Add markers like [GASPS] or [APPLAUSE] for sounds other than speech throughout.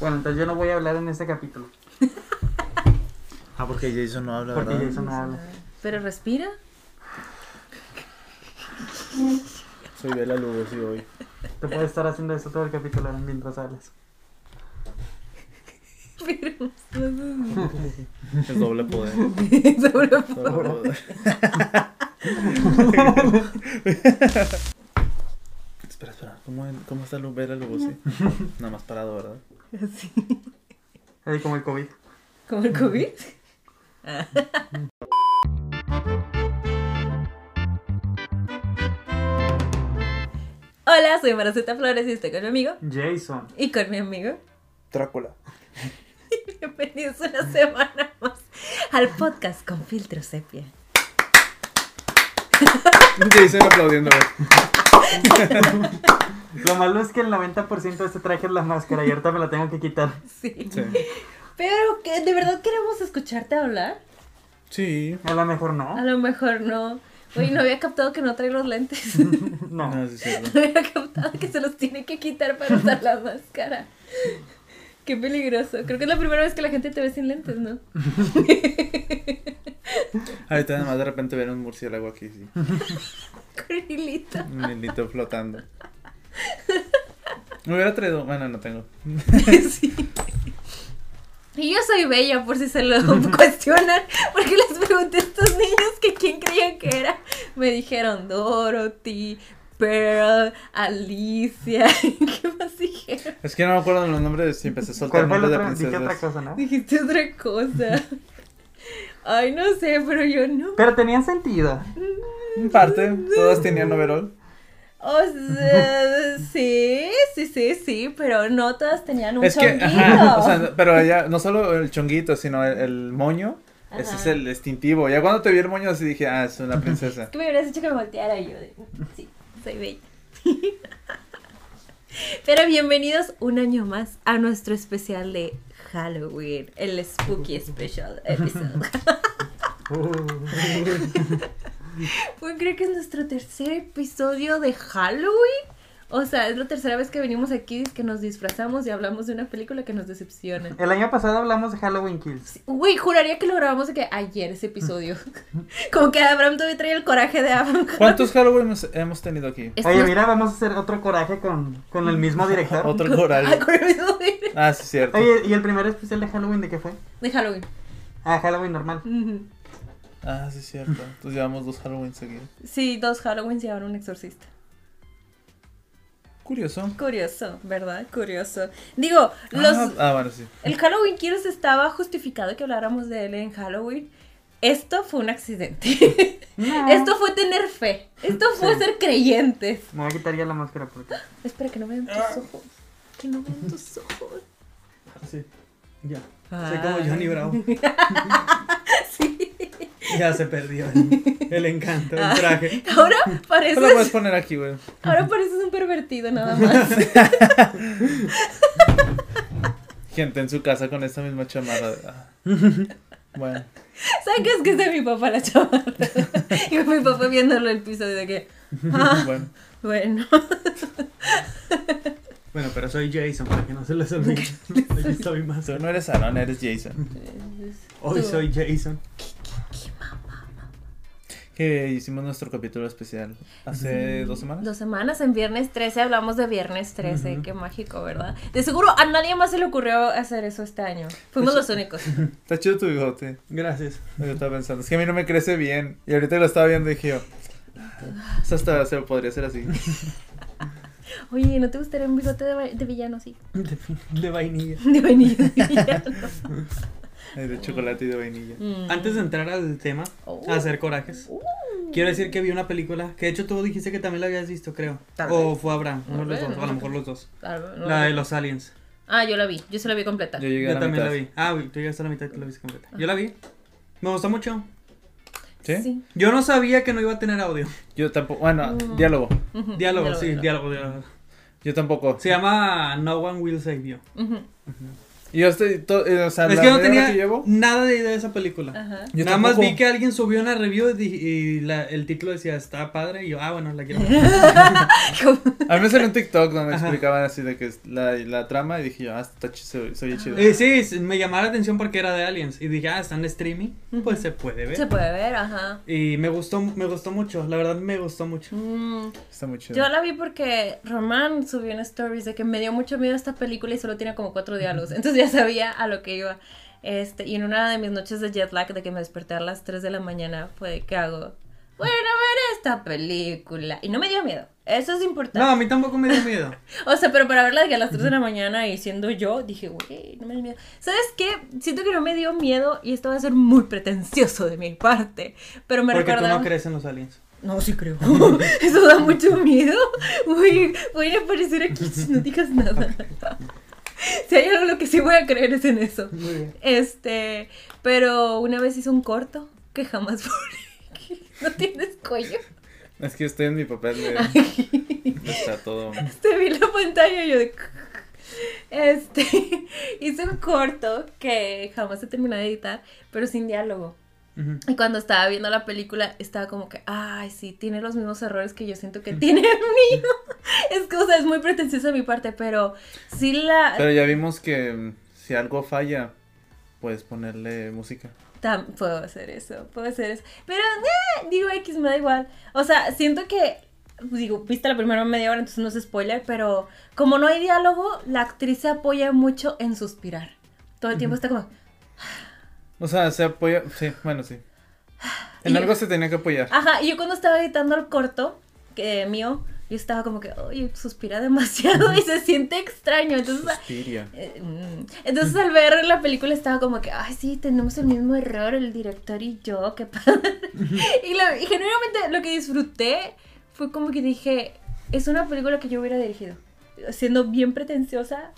Bueno, entonces yo no voy a hablar en este capítulo. Ah, porque Jason no habla, Porque ¿verdad? Jason no habla. Pero respira. Soy Bela Lugosi hoy. Te puedes estar haciendo eso todo el capítulo mientras hablas. Pero Es doble poder. [LAUGHS] Sobre- Doble poder. [LAUGHS] espera, espera. ¿Cómo, cómo está Bela Lugosi? Nada más parado, ¿verdad? [LAUGHS] Así. Ahí como el COVID. ¿Como el COVID? [LAUGHS] Hola, soy Maraceta Flores y estoy con mi amigo. Jason. Y con mi amigo. Drácula. [LAUGHS] Bienvenidos una semana más al podcast con filtro sepia. Jason aplaudiendo. [LAUGHS] Lo malo es que el 90% de este traje es la máscara y ahorita me la tengo que quitar. Sí. Sí. Pero, ¿que ¿de verdad queremos escucharte hablar? Sí. A lo mejor A no. lo mejor no. Oye, no había captado que no trae los lentes. [LAUGHS] No. No, sí, es cierto. No había captado que se los tiene que quitar para usar la máscara. Qué peligroso. Creo que es la primera vez que la gente te ve sin lentes, ¿no? [LAUGHS] Ahorita nada más de repente ver un murciélago aquí, sí. [LAUGHS] Corrilito. Un hilito flotando. Me hubiera traído. Bueno, no tengo. [LAUGHS] Sí. Y yo soy bella, por si se lo cuestionan, porque les pregunté a estos niños que quién creían que era. Me dijeron Dorothy, Pearl, Alicia. [LAUGHS] ¿Qué más dijeron? Es que no me acuerdo de los nombres y empecé a soltar ¿Cuál fue el nombres de otro? Dije otra princesas. cosa, ¿no? Dijiste otra cosa. [LAUGHS] Ay, no sé, pero yo no. Pero tenían sentido. En parte, todas tenían overall. O sea, [LAUGHS] sí, sí, sí, sí, pero no todas tenían un Es que, chonguito. ajá, o sea, pero ya, no solo el chonguito, sino el, el moño. Ese es el distintivo. Ya cuando te vi el moño así dije, ah, es una princesa. Es que me hubieras dicho que me volteara y yo de, sí, soy bella. [LAUGHS] Pero bienvenidos un año más a nuestro especial de Halloween, el Spooky Special Episode. [LAUGHS] ¿Pueden creer que es nuestro tercer episodio de Halloween? O sea, es la tercera vez que venimos aquí, que nos disfrazamos y hablamos de una película que nos decepciona. El año pasado hablamos de Halloween Kills. Güey, juraría que lo grabamos de que ayer ese episodio. [LAUGHS] Como que Abraham todavía trae el coraje de Abraham. ¿Cuántos Halloween hemos, tenido aquí? Es Oye, nuestro- mira, vamos a hacer otro coraje con, con el mismo director. [LAUGHS] Otro Ah, coral. con el mismo director Ah, sí, cierto. Oye, ¿y el primer especial de Halloween de qué fue? de Halloween. Ah, Halloween normal. Ah, sí, cierto. Entonces llevamos dos Halloween seguidos. Sí, dos Halloween y ahora un exorcista. Curioso. Curioso, ¿verdad? Curioso. Digo, los Ah, ah, bueno, sí. el Halloween Kills estaba justificado que habláramos de él en Halloween. Esto fue un accidente. No. [LAUGHS] Esto fue tener fe. Esto fue Sí. ser creyentes. Me voy a quitar ya la máscara porque. Espera, que no vean tus ojos. Que no vean tus ojos. Sí, ya. Ah. Soy como Johnny Bravo. [LAUGHS] Sí. Ya se perdió el, el encanto del traje. Ahora lo pareces, puedes poner aquí, güey. ahora pareces un pervertido nada [LAUGHS] más. Gente en su casa con esta misma chamarra. Ah. Bueno. ¿Saben qué es que es de mi papá la chamarra? [LAUGHS] Y mi papá viéndolo el piso de que, ah, Bueno. bueno. Bueno, pero soy Jason, para que no se les olvide. Aquí estoy más. Tú no eres Aaron, eres Jason. Hoy soy Jason. Que hicimos nuestro capítulo especial hace dos semanas. Dos semanas en Viernes 13 hablamos de Viernes 13, Ujú. qué mágico, ¿verdad? De seguro a nadie más se le ocurrió hacer eso este año. Fuimos los únicos. [LAUGHS] Está chido tu bigote. Gracias. Yo estaba pensando, es que a mí no me crece bien. Y ahorita lo estaba viendo dije yo, "Ah, eso hasta se podría hacer así. [LAUGHS] Oye, ¿no te gustaría un bigote de, de villano sí? De, de vainilla. [LAUGHS] De vainilla de villano. Ay, De chocolate y de vainilla. Mm. Antes de entrar al tema, Oh. a hacer corajes, Uh. quiero decir que vi una película que de hecho tú dijiste que también la habías visto, creo. Tal o vez. fue Abraham, uno de los dos, vez, o a lo no mejor los dos. No, La de no. los aliens. Ah, yo la vi, yo se la vi completa. Yo llegué a Yo la también mitad. la vi. Ah, tú llegaste a la mitad y tú la viste completa. Yo la vi. Me gustó mucho. ¿Sí? Yo no sabía que no iba a tener audio. Yo tampoco, bueno, Mm. diálogo. Diálogo, sí, diálogo. diálogo, diálogo. Yo tampoco. Se llama No One Will Save You. Ujú. Y yo estoy, to- eh, o sea, Es la que no tenía que llevo, nada de idea de esa película. Ajá. yo Nada más vi que alguien subió una review y, la- el título decía, está padre, y yo, ah, bueno, la quiero ver. A mí me salió un TikTok donde Ajá. explicaban así de que es la, la trama y dije yo, ah, está chido, soy chido. Eh, sí, me llamaba la atención porque era de Aliens, y dije, ah, está en streaming, pues se puede ver. Se puede ver, ajá. Y me gustó, me gustó mucho, la verdad me gustó mucho. Mm, Está muy chido. Yo la vi porque Román subió en stories de que me dio mucho miedo esta película y solo tiene como cuatro diálogos. Entonces ya sabía a lo que iba. Este, y en una de mis noches de jet lag, de que me desperté a las 3 de la mañana, fue de que hago, bueno, ver esta película. Y no me dio miedo. Eso es importante. No, a mí tampoco me dio miedo. [LAUGHS] O sea, pero para verla de que a las 3 de la mañana y siendo yo, dije, güey, no me dio miedo. ¿Sabes qué? Siento que no me dio miedo y esto va a ser muy pretencioso de mi parte. Pero me porque tú recordaba. no crees en los aliens. No, sí creo. [LAUGHS] Eso da mucho miedo. Voy, voy a aparecer aquí si no digas nada. Si hay algo en lo que sí voy a creer es en eso. Muy bien. Este, pero una vez hice un corto que jamás. [LAUGHS] No tienes cuello. Es que estoy en mi papel de... está todo... Este vi la pantalla y yo de... Este, [LAUGHS] hice un corto que jamás he terminado de editar, pero sin diálogo. Y cuando estaba viendo la película, estaba como que, ay, sí, tiene los mismos errores que yo siento que [LAUGHS] tiene el mío. [LAUGHS] Es que, o sea, es muy pretencioso de mi parte, pero sí la... Pero ya vimos que mm, si algo falla, puedes ponerle música. Tam- puedo hacer eso, puedo hacer eso. Pero, eh, digo, X, me da igual. O sea, siento que, digo, viste la primera media hora, entonces no es spoiler, pero como no hay diálogo, la actriz se apoya mucho en suspirar. Todo el tiempo está como... O sea, se apoya... Sí, bueno, sí. En Y- algo se tenía que apoyar. Ajá, y yo cuando estaba editando el corto, que mío, yo estaba como que, oye, suspira demasiado y se siente extraño. Entonces, Suspiria. eh, mm. entonces al ver la película estaba como que, ay, sí, tenemos el mismo error, el director y yo, qué padre. [LAUGHS] y, lo- y genuinamente lo que disfruté fue como que dije, es una película que yo hubiera dirigido. Siendo bien pretenciosa.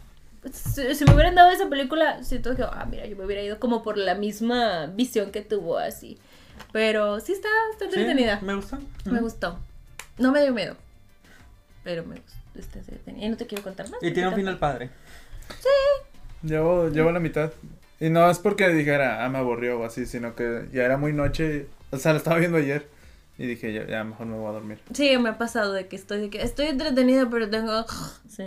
Si, si me hubieran dado esa película, siento que, ah, mira, yo me hubiera ido como por la misma visión que tuvo así. Pero sí está, está Sí, entretenida. me gustó. Me gustó. No me dio miedo. Pero me gustó. Está entretenida. Y no te quiero contar más. Y tiene un final padre. Llevo, llevo la mitad. Y no es porque dijera, ah, me aburrió o así, sino que ya era muy noche. O sea, lo estaba viendo ayer. Y dije, ya, ya mejor me voy a dormir. Sí, me ha pasado de que estoy de que estoy entretenida, pero tengo [LAUGHS] sí.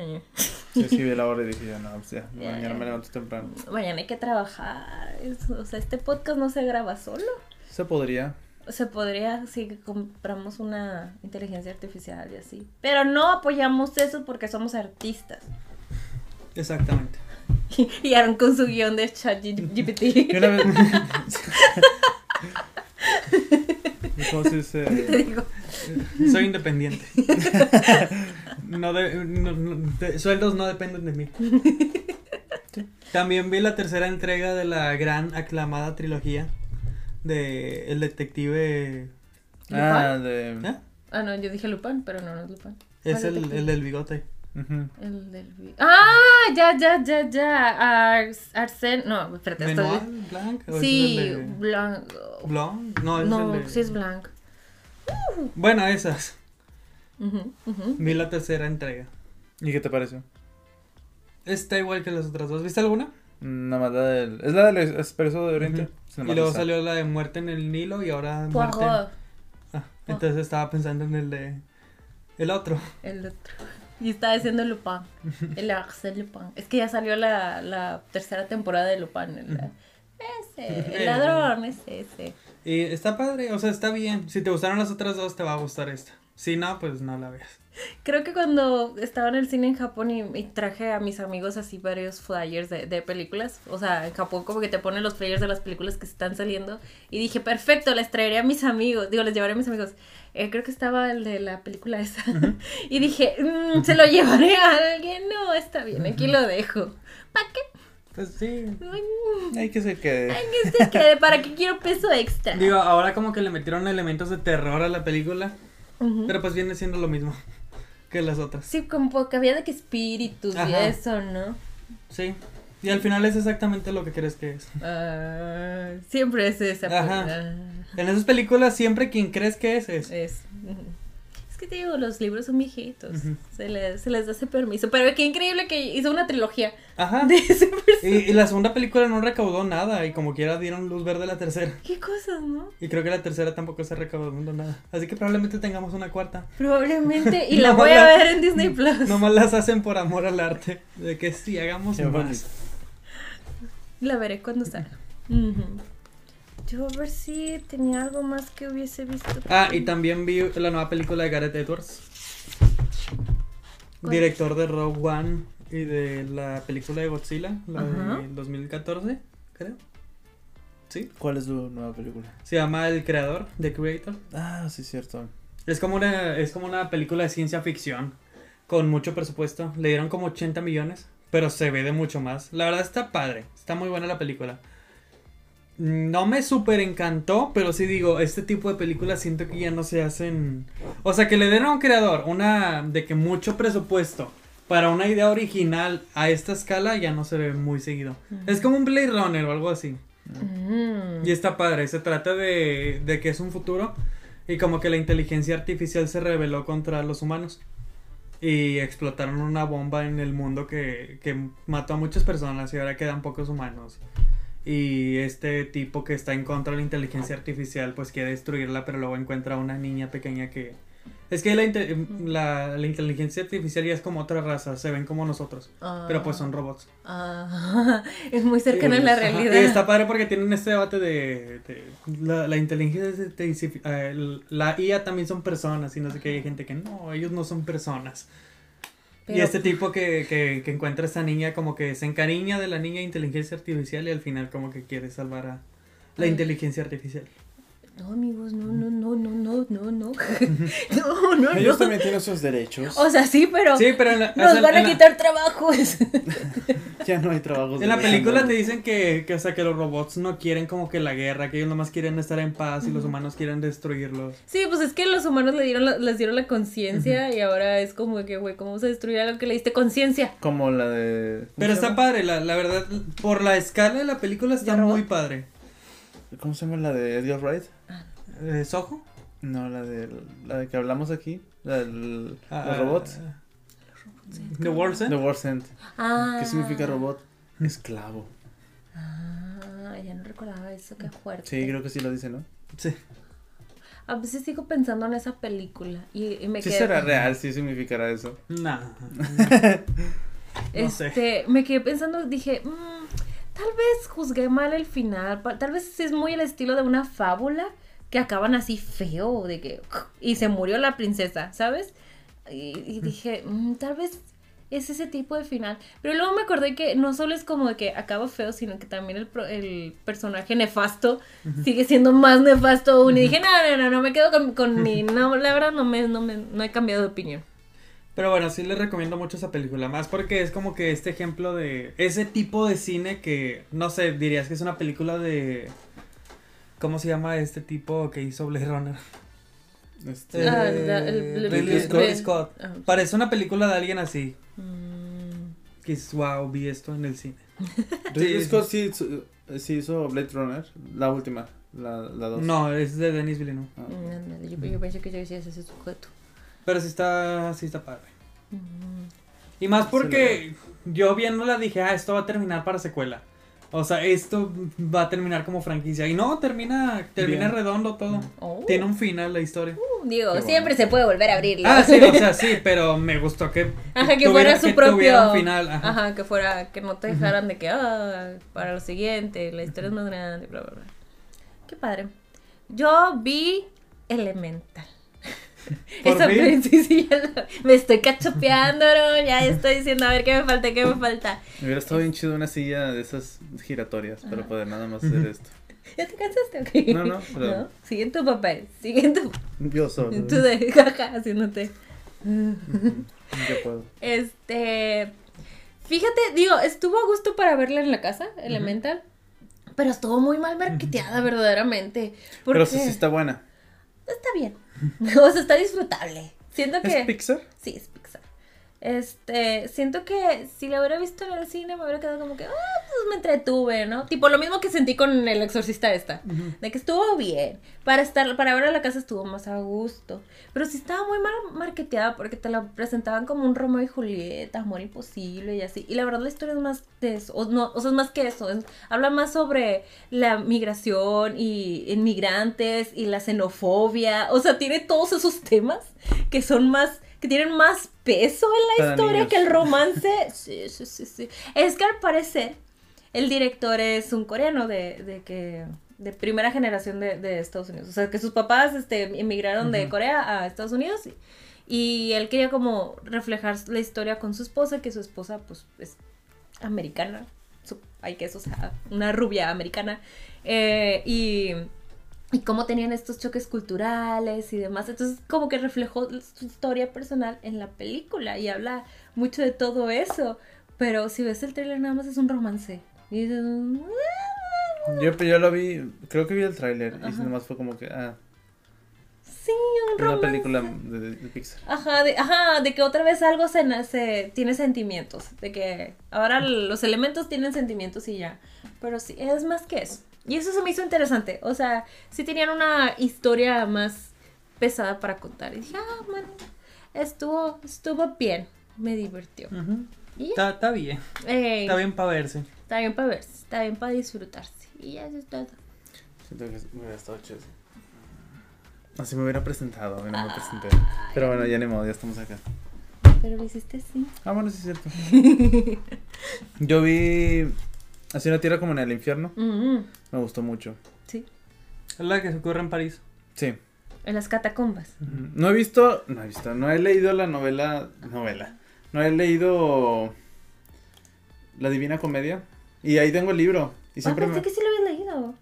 Sí, sí, vi la hora y dije, ya, no, pues ya, [LAUGHS] Ya, mañana ya. me levanto temprano. Mañana hay que trabajar. O sea, este podcast no se graba solo. Se podría. Se podría si compramos una inteligencia artificial y así. Pero no apoyamos eso porque somos artistas. Exactamente. [LAUGHS] Y Aaron con su guion de ChatGPT. Y [LAUGHS] Te digo. Soy independiente. [LAUGHS] No de, no- no- de- sueldos no dependen de mí. [LAUGHS] También vi la tercera entrega de la gran aclamada trilogía de El Detective. Ah, de. ¿eh? Ah, no, yo dije Lupin, pero no, no es Lupin. Es ¿Cuál el, el del bigote. El del ¡Ah! Ya, ya, ya, ya. Ars, Arsen. No, espérate, estoy. ¿Benoit Blanc? ¿O Sí, es el de Blanc. Blonde? No, es No, el de... sí es Blanc. Bueno, esas. Ujú, ujú. Vi la tercera entrega. ¿Y qué te pareció? Está igual que las otras dos. ¿Viste alguna? Nada más la del. Es la del Expreso de Oriente. Y luego salió la de Muerte en el Nilo y ahora Muerte. Ah, entonces estaba pensando en el de. El otro. el otro. Y estaba diciendo Lupin. [LAUGHS] El Arsène Lupin. Es que ya salió la, la tercera temporada de Lupin. el- ese, el ladrón, ese, ese. Y está padre, o sea, está bien. Si te gustaron las otras dos, te va a gustar esta. Si no, pues no la veas. Creo que cuando estaba en el cine en Japón y, y traje a mis amigos así varios flyers de, de películas, o sea, en Japón como que te ponen los flyers de las películas que están saliendo y dije, perfecto, les traeré a mis amigos, digo, les llevaré a mis amigos. Eh, creo que estaba el de la película esa [LAUGHS] y dije, "Mm, se lo llevaré a alguien, no, está bien, aquí lo dejo. ¿Para qué? Pues sí. Mm, Hay que se quede. ay, que se quede, ¿para qué quiero peso extra? Digo, ahora como que le metieron elementos de terror a la película, Pero pues viene siendo lo mismo [LAUGHS] que las otras. Sí, como que había de que espíritus y eso, ¿no? Sí. Y al final es exactamente lo que crees que es. Ah, siempre es esa. Ajá. ah. En esas películas siempre quien crees que es es. Es que te digo, los libros son viejitos. Se, les, se les da ese permiso. Pero qué increíble que hizo una trilogía Ajá. de ese Y, y la segunda película no recaudó nada y como quiera dieron luz verde a la tercera. Qué cosas, ¿no? Y creo que la tercera tampoco se recaudó nada. Así que probablemente tengamos una cuarta. Probablemente. Y [LAUGHS] la voy a ver en Disney Plus. Nomás las hacen por amor al arte. De que sí, hagamos Qué bonito. más. La veré cuando salga. Ujú. Yo a ver si tenía algo más que hubiese visto. Ah, y también vi la nueva película de Gareth Edwards. ¿Cuál? Director de Rogue One y de la película de Godzilla, la Ajá. de 2014, creo. ¿Sí? ¿Cuál es tu nueva película? Se llama El Creador, The Creator. Ah, sí, cierto. Es como una, es como una película de ciencia ficción con mucho presupuesto. Le dieron como 80 millones, pero se ve de mucho más. La verdad está padre, está muy buena la película. No me súper encantó, pero sí digo, este tipo de películas siento que ya no se hacen... O sea, que le den a un creador una de que mucho presupuesto para una idea original a esta escala ya no se ve muy seguido. Es como un Blade Runner o algo así. Mm. Y está padre, se trata de, de que es un futuro y como que la inteligencia artificial se rebeló contra los humanos y explotaron una bomba en el mundo que, que mató a muchas personas y ahora quedan pocos humanos. Y este tipo que está en contra de la inteligencia artificial pues quiere destruirla pero luego encuentra a una niña pequeña que... Es que la, inte- la, la inteligencia artificial ya es como otra raza, se ven como nosotros, pero pues son robots. Ah, [LAUGHS] es muy cercano a la Ajá, realidad. Y está padre porque tienen este debate de, de la, la inteligencia, artifici- eh, la IA también son personas y no sé qué, hay gente que no, ellos no son personas. Y este tipo que, que, que encuentra a esta niña como que se encariña de la niña de inteligencia artificial y al final como que quiere salvar a la Ay. inteligencia artificial. No, amigos, no, no, no, no, no, no, no. [LAUGHS] no, no, Ellos no. también tienen sus derechos. O sea, sí, pero Sí, pero en la, o nos sea, van a en la- quitar trabajos. [LAUGHS] Ya no hay trabajos. En la película te dicen que, que, o sea, que los robots no quieren como que la guerra, que ellos nomás quieren estar en paz y los humanos quieren destruirlos. Sí, pues es que los humanos le dieron la- les dieron la conciencia y ahora es como que, güey, ¿cómo vas a destruir algo que le diste conciencia? Como la de. ¿cómo Pero está padre, la, la verdad, por la escala de la película está muy padre. ¿Cómo se llama la de Edgar Wright? Eh, ¿Soho? No, la de la de que hablamos aquí, la del Ah, los robots. The World's End. The World's End. Ah. ¿Qué significa robot? Esclavo. Ah, ya no recordaba eso, qué fuerte. Sí, creo que sí lo dice, ¿no? Sí. A veces sigo pensando en esa película y, y me Sí quedé... será real, sí significará eso. Nah. No [LAUGHS] sé. Este, me quedé pensando, dije, "Mm, tal vez juzgué mal el final, tal vez es muy el estilo de una fábula que acaban así feo, de que y se murió la princesa, ¿sabes? Y, y dije, "Mm, tal vez es ese tipo de final, pero luego me acordé que no solo es como de que acaba feo, sino que también el, pro- el personaje nefasto sigue siendo más nefasto aún. Y dije, no, no, no, no, me quedo con, con mi, no, la verdad no me, no me, no he cambiado de opinión. Pero bueno, sí les recomiendo mucho esa película, más porque es como que este ejemplo de ese tipo de cine que, no sé, dirías que es una película de... ¿Cómo se llama este tipo que hizo Blade Runner? Este, Ah, el- el- Ridley Scott. ah. Parece una película de alguien así. Mm. Que es, wow, vi esto en el cine. [LAUGHS] Ridley Sí. Scott sí, hizo- sí hizo Blade Runner, la última, la, la dos. No, es de Denis Villeneuve. Ah. Ándale, yo, yo pensé que yo decía ese sujeto. Pero sí está, sí está padre. Mm. Y más Sí, porque yo viéndola dije, ah, esto va a terminar para secuela. O sea, esto va a terminar como franquicia. Y no, termina, termina Bien. redondo todo. Oh. Tiene un final la historia. Uh, Digo, Qué bueno. siempre se puede volver a abrirlo. Ah, sí, o sea, sí, [LAUGHS] pero me gustó que Ajá, que tuviera- fuera su que propio. tuviera un final. Ajá. Ajá. que fuera, que no te dejaran de que, ah, para lo siguiente, la historia es más grande, bla, bla, bla. Qué padre. Yo vi Elemental. ¿Por Esa [LAUGHS] sí, sí, la- me estoy cachopeando, ¿no? Ya estoy diciendo, a ver qué me falta, qué me falta. Me hubiera estado bien chido una silla de esas giratorias para Ajá. poder nada más hacer esto. ¿Ya te cansaste? Ok. No, no, pero- No, Sigue en tu papel, sigue en tu, Yo solo. en tu de jaja, haciéndote. Ya puedo. Este. Fíjate, digo, estuvo a gusto para verla en la casa, Elemental. Pero estuvo muy mal marketeada, verdaderamente. Porque Pero sí, sí está buena. está bien. [LAUGHS] o sea, está disfrutable. Siento que. ¿Es Pixar? Sí, es Pixar. Este, siento que si la hubiera visto en el cine me hubiera quedado como que, ah, me entretuve, ¿no? Tipo lo mismo que sentí con el exorcista esta, de que estuvo bien, para estar, para ver a la casa estuvo más a gusto, pero sí estaba muy mal marketeada porque te la presentaban como un Romeo y Julieta, amor imposible y así, y la verdad la historia es más de eso, o, no, o sea, es más que eso, es- habla más sobre la migración y inmigrantes y la xenofobia, o sea, tiene todos esos temas que son más, que tienen más peso en la Para historia niños. que el romance. [LAUGHS] Sí, sí, sí, sí. Es que al parecer el director es un coreano de, de que de primera generación de, de Estados Unidos. O sea, que sus papás este, emigraron de. Corea a Estados Unidos y, y él quería como reflejar la historia con su esposa, que su esposa pues es americana. Hay que eso, o sea, una rubia americana. Eh, y, y cómo tenían estos choques culturales y demás. Entonces, como que reflejó su historia personal en la película y habla mucho de todo eso. Pero si ves el trailer, nada más es un romance. Y dices, "Ah, Yo, yo lo vi, creo que vi el tráiler y Ajá. nomás fue como que, ah, sí, un una romance. película de, de- de Pixar. Ajá de, ajá, de que otra vez algo se, nace, tiene sentimientos. De que ahora los elementos tienen sentimientos y ya. Pero sí, es más que eso. Y eso se me hizo interesante. O sea, sí tenían una historia más pesada para contar. Y dije, ah, man, estuvo, estuvo bien. Me divirtió. Y. Está, está bien. Ey, Está bien para verse. Está bien para verse, está bien para disfrutarse. Y ya eso es todo. Siento que me hubiera estado chido. Así me hubiera presentado, a mí no me presenté. Ay. Pero bueno, ya ni modo, ya estamos acá. Pero lo hiciste así. Ah, bueno, sí es cierto. [LAUGHS] Yo vi Así una tierra como en el infierno. Mm, Me gustó mucho. sí, Es la que se ocurre en París. Sí. en las catacumbas. Ujú. No he visto, no he visto, no he leído la novela, novela. No he leído La Divina Comedia. Y ahí tengo el libro. Y Ah, siempre pensé me... que sí lo habías leído.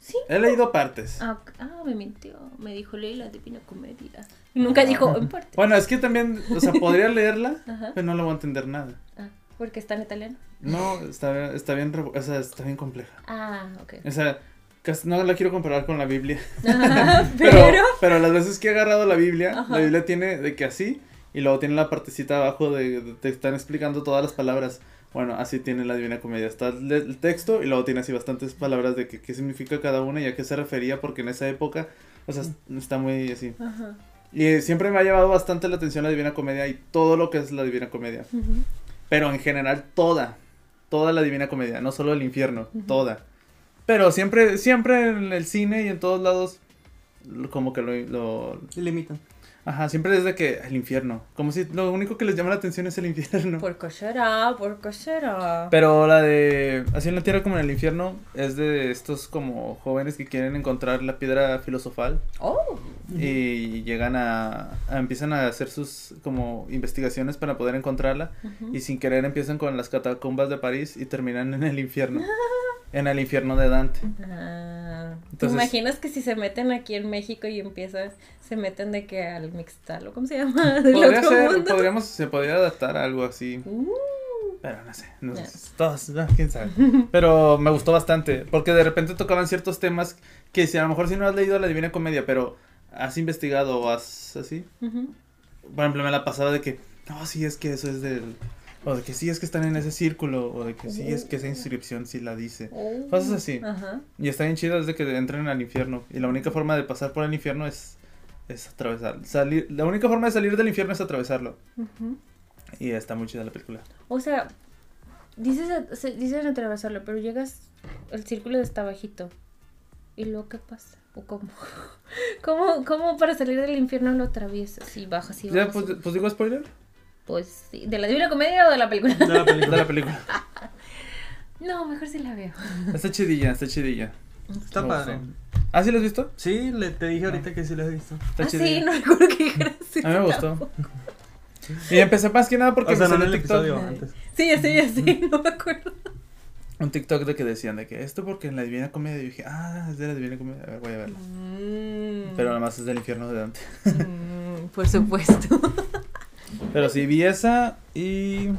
Sí. He leído partes. Ah, ah, me mintió. Me dijo leí la divina comedia. Y nunca dijo en parte. Bueno, es que también, o sea, podría [LAUGHS] leerla, Ajá. pero no le voy a entender nada. Ah, porque está en italiano. No, está, está bien, o sea, está bien compleja. Ah, ok. O sea, no la quiero comparar con la Biblia. Ajá, [LAUGHS] Pero, pero. pero las veces que he agarrado la Biblia, Ajá. la Biblia tiene de que así, y luego tiene la partecita abajo de, de- te están explicando todas las palabras. Bueno, así tiene la Divina Comedia. Está el, el texto y luego tiene así bastantes palabras de que, qué significa cada una y a qué se refería, porque en esa época, o sea, está muy así. Ajá. Y siempre me ha llevado bastante la atención la Divina Comedia y todo lo que es la Divina Comedia. Ujú. Pero en general, toda. Toda la Divina Comedia, no solo el infierno, toda. Pero siempre, siempre en el cine y en todos lados, como que lo, lo- limitan. Ajá, siempre desde que el infierno. Como si lo único que les llama la atención es el infierno. ¿Por qué será? ¿Por qué será? Pero la de Así en la tierra como en el infierno es de estos como jóvenes que quieren encontrar la piedra filosofal Oh. Y llegan a, a- empiezan a hacer sus como investigaciones para poder encontrarla y sin querer empiezan con las catacumbas de París y terminan en el infierno. [LAUGHS] en el infierno de Dante. Ah, ¿Te Entonces- imaginas que si se meten aquí en México y empiezan, se meten de que al mixtalo, ¿cómo se llama? [LAUGHS] Podría ser, mundo. podríamos, se podría adaptar a algo así. Uh, Pero no sé, no sé, todos, no, quién sabe. Pero me gustó bastante, porque de repente tocaban ciertos temas que si a lo mejor si no has leído la Divina Comedia, pero has investigado o has así, por ejemplo me la pasaba de que, no, sí es que eso es del, o de que sí es que están en ese círculo, o de que sí es que esa inscripción sí la dice. Oh. Cosas así. Ajá. Y está bien chido desde que entren al infierno, y la única forma de pasar por el infierno es, es atravesar, salir, la única forma de salir del infierno es atravesarlo, y está muy chida la película. O sea, dices, dices atravesarlo, pero llegas, el círculo está bajito. ¿Y luego qué pasa? ¿O cómo? [LAUGHS] ¿Cómo, cómo para salir del infierno lo atraviesas y bajas y ¿Ya, bajas? pues, pues digo spoiler? Pues sí. ¿De la Divina Comedia o de la película? De la De película. la película. [LAUGHS] No, mejor sí la veo. Está chidilla, está chidilla. Está padre. ¿Ah, sí lo has visto? Sí, le, te dije ahorita que sí lo he visto. Está ah, sí, chidilla. no recuerdo que dijeras [LAUGHS] A mí me gustó. Y empecé más que nada porque o sea, me no en salió el TikTok. episodio, antes. Sí, ya sé, ya sé, no me acuerdo. Un TikTok de que decían de que esto porque en la Divina Comedia. Y dije, ah, es de la Divina Comedia. A ver, voy a verla. Mm. Pero nada más es del infierno de Dante. Mm, por supuesto. [LAUGHS] Pero sí, vi esa y.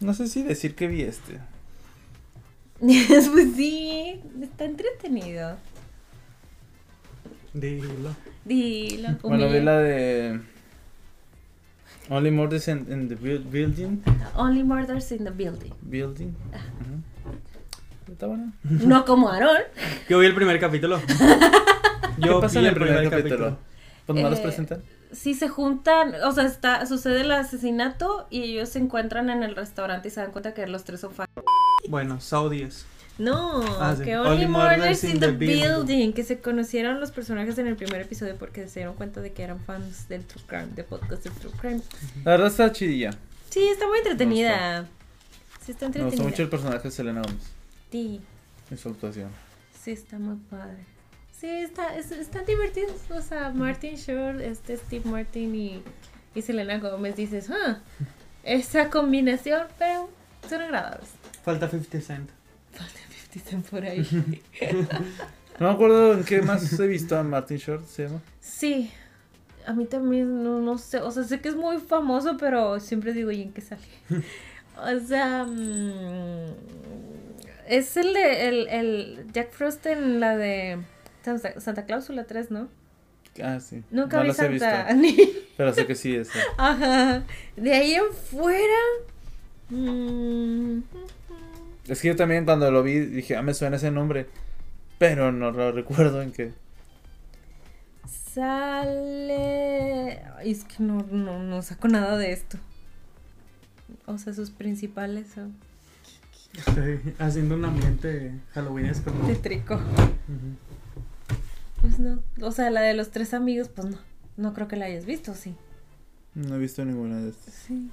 No sé si decir que vi este. [LAUGHS] pues sí, está entretenido. Dilo. Dilo. Bueno, vi la de. Only Murders in, in the buil- Building. Only Murders in the Building. Building. Está bueno. [LAUGHS] No como Aaron. Yo vi el primer capítulo. [LAUGHS] ¿Qué pasa vi en el primer capítulo? Pues nomás los Eh, presentan. Sí se juntan, o sea, está, sucede el asesinato y ellos se encuentran en el restaurante y se dan cuenta que los tres son fan. Bueno, 10. No, Ah, sí. que Only Only Murders in in the the Building. Building, que se conocieron los personajes en el primer episodio porque se dieron cuenta de que eran fans del True Crime, de podcast de True Crime. La verdad está chidilla. Sí, está muy entretenida. Sí, está Me gustó entretenida. mucho el personaje de Selena Gomez. Sí, Y su actuación. sí, está muy padre. Sí, está, es- están divertidos. O sea, Martin Short, este Steve Martin y, y Selena Gómez, dices, ah, esa combinación, pero son agradables. Falta 50 Cent. Falta 50 Cent por ahí. [LAUGHS] No me acuerdo en qué más he visto a Martin Short, ¿se llama? Sí, a mí también, no, no sé, o sea, sé que es muy famoso, pero siempre digo, ¿y en qué sale? [LAUGHS] o sea, mm, es el de, el, el Jack Frost en la de Santa, Santa Cláusula 3, ¿no? Ah, sí. Nunca no vi las he Santa, visto. ni... [LAUGHS] Pero sé que sí es. Ajá, de ahí en fuera... mm, Es que yo también cuando lo vi dije, ah, me suena ese nombre. Pero no lo recuerdo en qué. Sale... Ay, es que no, no, no saco nada de esto. O sea, sus principales son Estoy haciendo un ambiente halloweenesco. ¿no? tétrico. Ujú. Pues no, o sea, la de los tres amigos, pues no. No creo que la hayas visto, sí. No he visto ninguna de estas. Sí.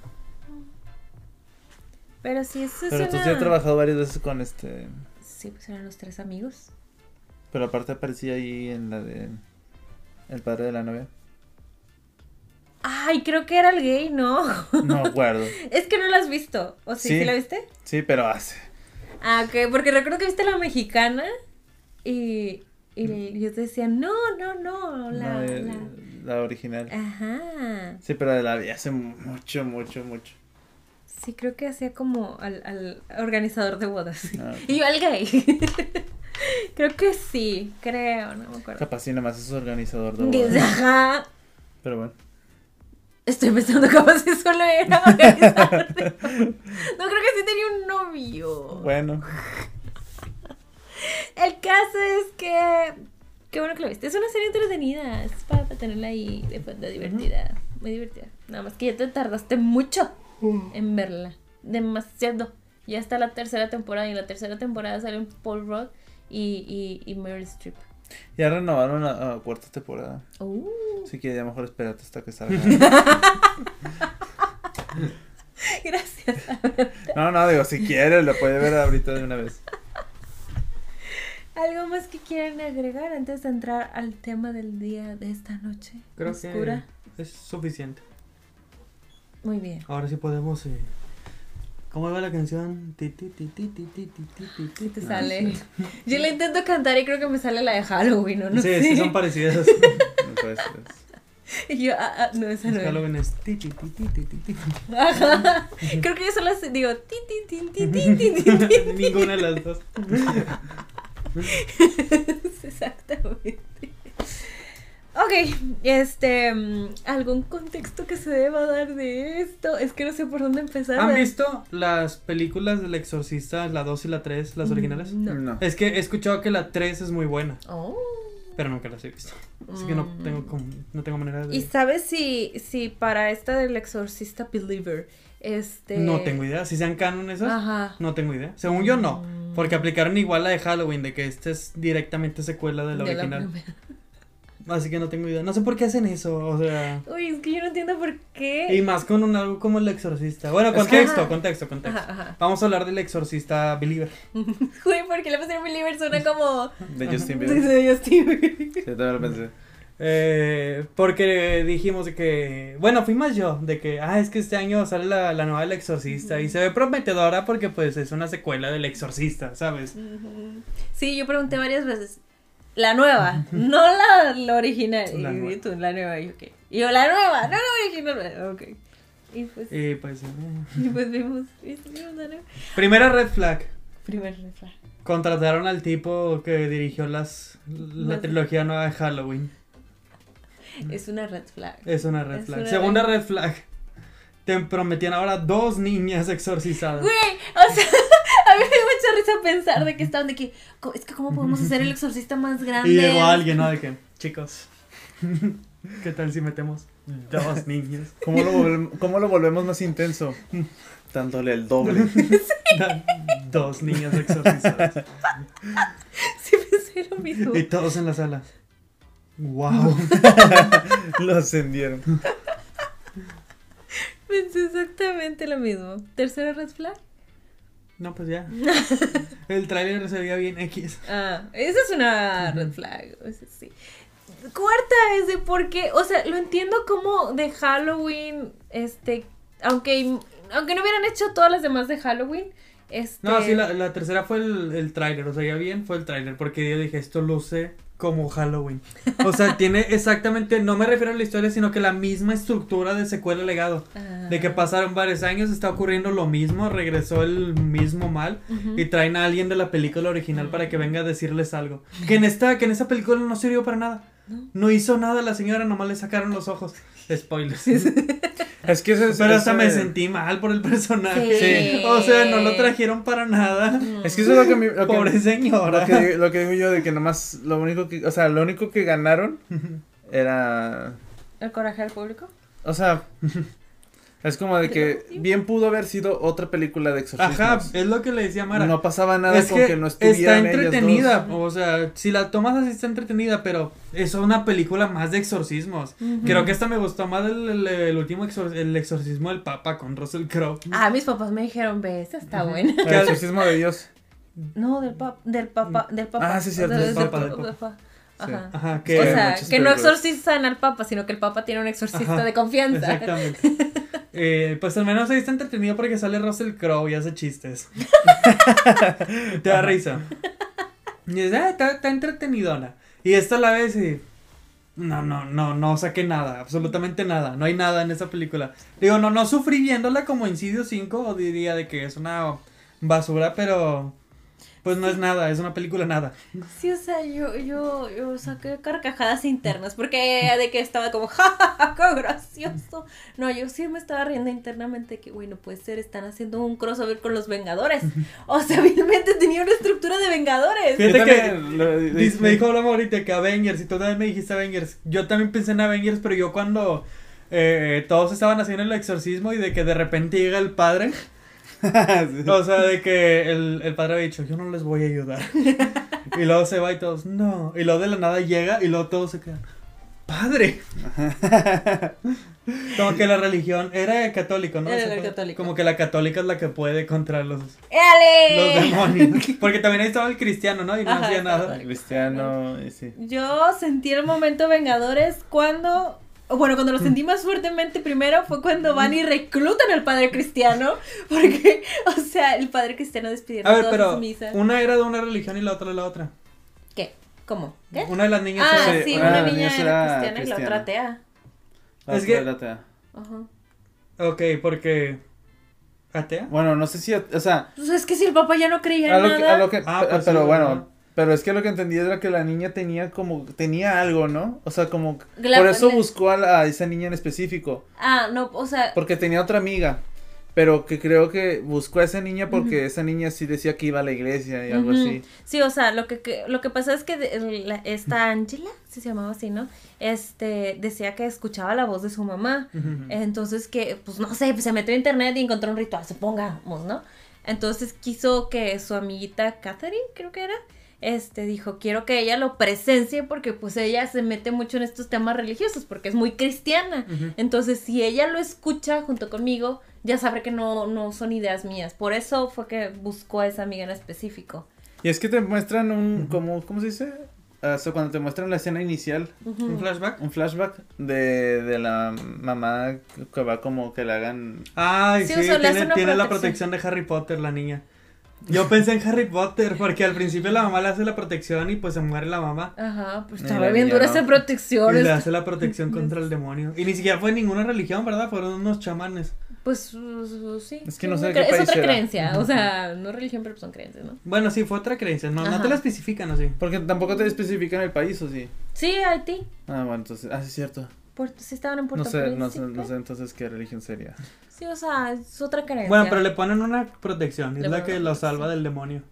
Pero sí, eso es Pero tú una- sí he trabajado varias veces con este. Sí, pues eran los tres amigos. Pero aparte aparecía ahí en la de. El padre de la novia. Ay, creo que era el gay, ¿no? No acuerdo. [LAUGHS] es que no la has visto. ¿O sí? Sí. ¿Sí la viste? Sí, pero hace. Ah, ok, porque recuerdo que viste la mexicana y, y yo te decía, no, no, no, la... no, eh, la... la original. Ajá. Sí, pero la vi hace mucho, mucho, mucho. Sí, creo que hacía como al, al organizador de bodas. Ah, [LAUGHS] Y yo al gay. [LAUGHS] creo que sí, creo, no me acuerdo. capaz sí, nomás es organizador de bodas. Ajá. Pero bueno. Estoy pensando capaz si solo era organizador de. [LAUGHS] No creo que sí tenía un novio. Bueno. El caso es que. Qué bueno que lo viste. Es una serie entretenida. Es para, para tenerla ahí de fondo divertida. Muy divertida. Nada más que ya te tardaste mucho en verla. Demasiado. Ya está la tercera temporada. Y en la tercera temporada salen Paul Rudd y, y, y Meryl Streep. Ya renovaron la la cuarta temporada. Uh. Así que ya mejor espérate hasta que salga. [LAUGHS] Gracias. No, no, digo, si quieres, lo puede ver ahorita de una vez. ¿Algo más que quieran agregar antes de entrar al tema del día de esta noche? Creo oscura. que es suficiente. Muy bien. Ahora sí podemos. eh, ¿Cómo va la canción? Ti, ti, ti, ti, ti, ti, ti, ti, ti, ¿Qué te Ah, sale? Yo la intento cantar y creo que me sale la de Halloween, ¿o no? sí, sé. sí, son parecidas. No puede ser. Y yo, ah, ah, no, esa no. Halloween es. ti, ti, ti, ti, ti, ti, ti. Ajá. Creo que yo solo digo tin, tin, tin, tin, tin, tin, tin. Ninguna de las dos. Exactamente. Ok, este, mm, ¿algún contexto que se deba dar de esto? Es que no sé por dónde empezar. ¿Han visto las películas del Exorcista, la 2 y la 3, las originales? No. No. Es que he escuchado que la 3 es muy buena, Oh. pero nunca las he visto. Así que no Mm. tengo, como- no tengo manera de... ¿Y sabes si, si para esta del exorcista believer, este... No tengo idea. Si sean canon esas, Ajá. no tengo idea. Según yo, no. Mm. Porque aplicaron igual la de Halloween, de que esta es directamente secuela de la De la original. primera. Así que no tengo idea. No sé por qué hacen eso, o sea... Uy, es que yo no entiendo por qué. Y más con un algo como el exorcista. Bueno, que- contexto, contexto, contexto. Ajá, ajá. Vamos a hablar del exorcista believer. [LAUGHS] Uy, porque la pusieron believer suena [LAUGHS] como... De Justin de Bieber. Justin Bieber. Sí, también lo pensé. Eh, porque dijimos de que, bueno, fui más yo, de que, ah, es que este año sale la, la nueva del exorcista y se ve prometedora porque pues es una secuela del exorcista, ¿sabes? Sí, yo pregunté varias veces. La nueva, no la, la original. La y nueva. tú, la nueva, y yo, ¿qué? Y yo, la nueva, no la original. Ok. Y pues, Y pues, eh, y pues vimos, vimos la nueva. primera red flag, Primer refrán. contrataron al tipo que dirigió las, la trilogía nueva de Halloween. [LAUGHS] Es una red flag. Es una red Es flag. una Segunda red- red flag, te prometían ahora dos niñas exorcizadas. Güey, o sea, [LAUGHS] a mí me dio mucha risa pensar de que estaban de que, es que cómo podemos hacer el exorcista más grande. Y llegó alguien, ¿no? De que, chicos, [LAUGHS] ¿qué tal si metemos dos [LAUGHS] niñas? ¿Cómo lo, cómo lo volvemos más intenso? Dándole el doble. dos niñas exorcizadas. Sí pensé lo mismo. Y todos en la sala. Wow. lo ascendieron. Pensé exactamente lo mismo. ¿Tercera red flag? No, pues ya. [LAUGHS] El tráiler se veía bien X. Ah, esa es una red flag. esa sí. Cuarta es de por qué, o sea, lo entiendo como de Halloween, este, aunque, aunque no hubieran hecho todas las demás de Halloween, este... No, sí, la, la tercera fue el, el tráiler, o sea, ya bien fue el tráiler, porque yo dije, esto luce como Halloween. O sea, tiene exactamente, no me refiero a la historia, sino que la misma estructura de secuela legado. Ah. De que pasaron varios años, está ocurriendo lo mismo, regresó el mismo mal y traen a alguien de la película original para que venga a decirles algo. Que en [LAUGHS] esta, que en esa película no sirvió para nada. No hizo nada la señora, nomás le sacaron los ojos. Spoilers. Es que ese es. Pero hasta me sentí mal por el personaje. Sí. O sea, no lo trajeron para nada. No. Es que eso es lo que, mi- lo que- Pobre señora. Lo que, lo que digo yo de que nomás lo único que, o sea, lo único que ganaron era, ¿El coraje del público? o sea, es como de que bien pudo haber sido otra película de exorcismos. Ajá, es lo que le decía Mara. No pasaba nada es con que, que, no está estuvieran ellas entretenida, dos. o sea, si la tomas así está entretenida, pero es una película más de exorcismos. Creo que esta me gustó más el, el- el último exor- el exorcismo del Papa con Russell Crowe. Ah, mis papás me dijeron, ve, esta está buena. El exorcismo de Dios. No, del papa, del papa, del papa. Ah, sí, cierto, del papa, del papa. Ajá. Ajá, que o Sí, sea, que no exorcizan al papa, sino que el papa tiene un exorcista Ajá, de confianza. Exactamente. [LAUGHS] Eh, pues al menos ahí está entretenido porque sale Russell Crowe y hace chistes. [LAUGHS] Te da risa. Y dices, ah, está, está entretenidona. Y esta la ves y. No, no, no, no saqué nada, absolutamente nada. No hay nada en esa película. Digo, no, no sufrí viéndola como Incidio 5 o diría de que es una basura, pero. Pues no es nada, es una película nada. Sí, o sea, yo, yo, yo saqué carcajadas internas porque de que estaba como, [LAUGHS] jajaja, qué gracioso. No, yo sí me estaba riendo internamente que, güey, no puede ser, están haciendo un crossover con los Vengadores. O sea, [LAUGHS] obviamente tenía una estructura de Vengadores. Fíjate que lo- me dijo Broma ahorita que Avengers y tú también me dijiste Avengers. Yo también pensé en Avengers, pero yo cuando eh, todos estaban haciendo el exorcismo y de que de repente llega el padre. [LAUGHS] O sea, de que el, el padre había dicho, yo no les voy a ayudar. [LAUGHS] Y luego se va y todos, no. Y luego de la nada llega y luego todos se quedan, padre. [LAUGHS] Como que la religión era católico, ¿no? Era católica. Como que la católica es la que puede contra los, los demonios. Porque también ahí estaba el cristiano, ¿no? Y no Ajá, hacía nada. el- Cristiano, y sí. Yo sentí el momento Vengadores cuando. Bueno, cuando lo sentí más fuertemente primero fue cuando van y reclutan al padre cristiano. [LAUGHS] Porque, o sea, el padre cristiano despidieron A ver, todas pero sus misas. una era de una religión y la otra de la otra. ¿Qué? ¿Cómo? ¿Qué? Una de las niñas Ah, era- sí, una niña era cristiana y la otra atea. La Es otra que- era atea. Ajá. Ok, porque... ¿Atea? Bueno, no sé si, o sea, Pues es que si el papá ya no creía a en que, nada. a lo que, Ah, pues pero sí, bueno. Pero es que lo que entendí era que la niña tenía como, tenía algo, ¿no? O sea, como, La- por eso buscó a, la- a esa niña en específico, Ah, no, o sea. porque tenía otra amiga, pero que creo que buscó a esa niña porque esa niña sí decía que iba a la iglesia y algo así. Sí, o sea, lo que, que- lo que pasa es que de- esta Angela, si se llamaba así, ¿no? Este, decía que escuchaba la voz de su mamá. Entonces que, pues no sé, pues se metió a internet y encontró un ritual, supongamos, ¿no? Entonces quiso que su amiguita Catherine, creo que era, este, dijo, quiero que ella lo presencie porque pues ella se mete mucho en estos temas religiosos porque es muy cristiana. Entonces si ella lo escucha junto conmigo, ya sabrá que no, no son ideas mías. Por eso fue que buscó a esa amiga en específico. Y es que te muestran un, como, ¿cómo se dice? Sea, cuando te muestran la escena inicial. ¿Un flashback? un flashback de, de la mamá que va como que le hagan... Ay, Sí, sí, tiene, tiene la protección de Harry Potter, la niña. Yo pensé en Harry Potter, porque al principio la mamá le hace la protección y pues se muere la mamá. Ajá, pues estaba bien dura esa protección. Y le hace la protección contra el demonio. Y ni siquiera fue ninguna religión, ¿verdad? Fueron unos chamanes. Pues uh, sí. Es que no sé de qué Es país otra era. creencia, o sea, no religión, pero son creencias, ¿no? Bueno, sí, fue otra creencia. No, no te la especifican así. Porque tampoco te especifican el país, ¿o sí? Sí, Haití. Ah, bueno, entonces, ah, sí es cierto. Puerto, sí estaban en Puerto no sé, Príncipe. no sé entonces qué religión sería. Sí, o sea, es otra creencia. Bueno, pero le ponen una protección, es Le la que lo salva del demonio.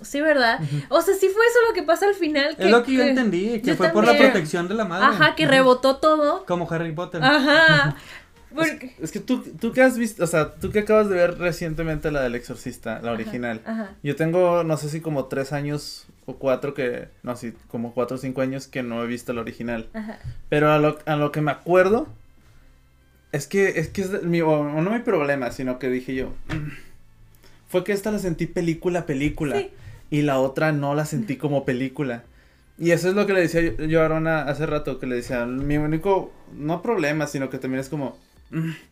Sí, ¿verdad? O sea, sí fue eso lo que pasa al final. Es lo que yo entendí, que yo fue por la protección de la madre. Ajá, que rebotó todo. Como Harry Potter. Ajá. [LAUGHS] Porque... Es que tú, tú que has visto, o sea, tú que acabas de ver recientemente la del exorcista, la original. Ajá. Yo tengo, no sé si como tres años o cuatro que, no, sí, como cuatro o cinco años que no he visto la original. Ajá. Pero a lo, a lo que me acuerdo, es que, es que es mi, o no mi problema, sino que dije yo, [CLEARS THROAT] fue que esta la sentí película, película. Sí. Y la otra no la sentí como película. Y eso es lo que le decía yo, yo a Arona hace rato, que le decía, mi único, no problema, sino que también es como. [CLEARS THROAT]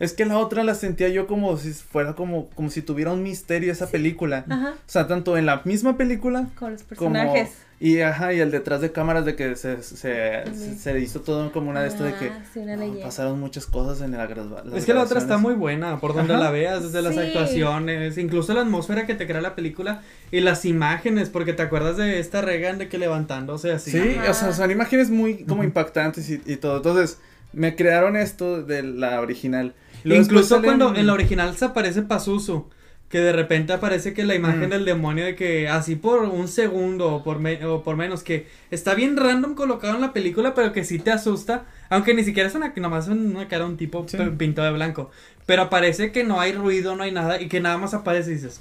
es que la otra la sentía yo como si fuera como, como si tuviera un misterio esa película. Ajá. O sea, tanto en la misma película Con los como personajes. y ajá y el detrás de cámaras de que se, se, También. se, se hizo todo como una de esto de que Ah, sí, una no, leyenda. pasaron muchas cosas en la las Es que la otra está muy buena, por donde Ajá. la veas, desde las actuaciones, incluso la atmósfera que te crea la película y las imágenes, porque te acuerdas de esta Regan de que levantándose así. Sí, Ajá. o sea, son imágenes muy como impactantes y, y todo. Entonces, me crearon esto de la original. Luego Incluso cuando en la original se aparece Pazuzu, que de repente aparece que la imagen Mm. del demonio de que así por un segundo o por, me- o por menos, que está bien random colocado en la película, pero que sí te asusta, aunque ni siquiera es una, nomás una cara de un tipo Sí. pintado de blanco, pero aparece que no hay ruido, no hay nada, y que nada más aparece y dices,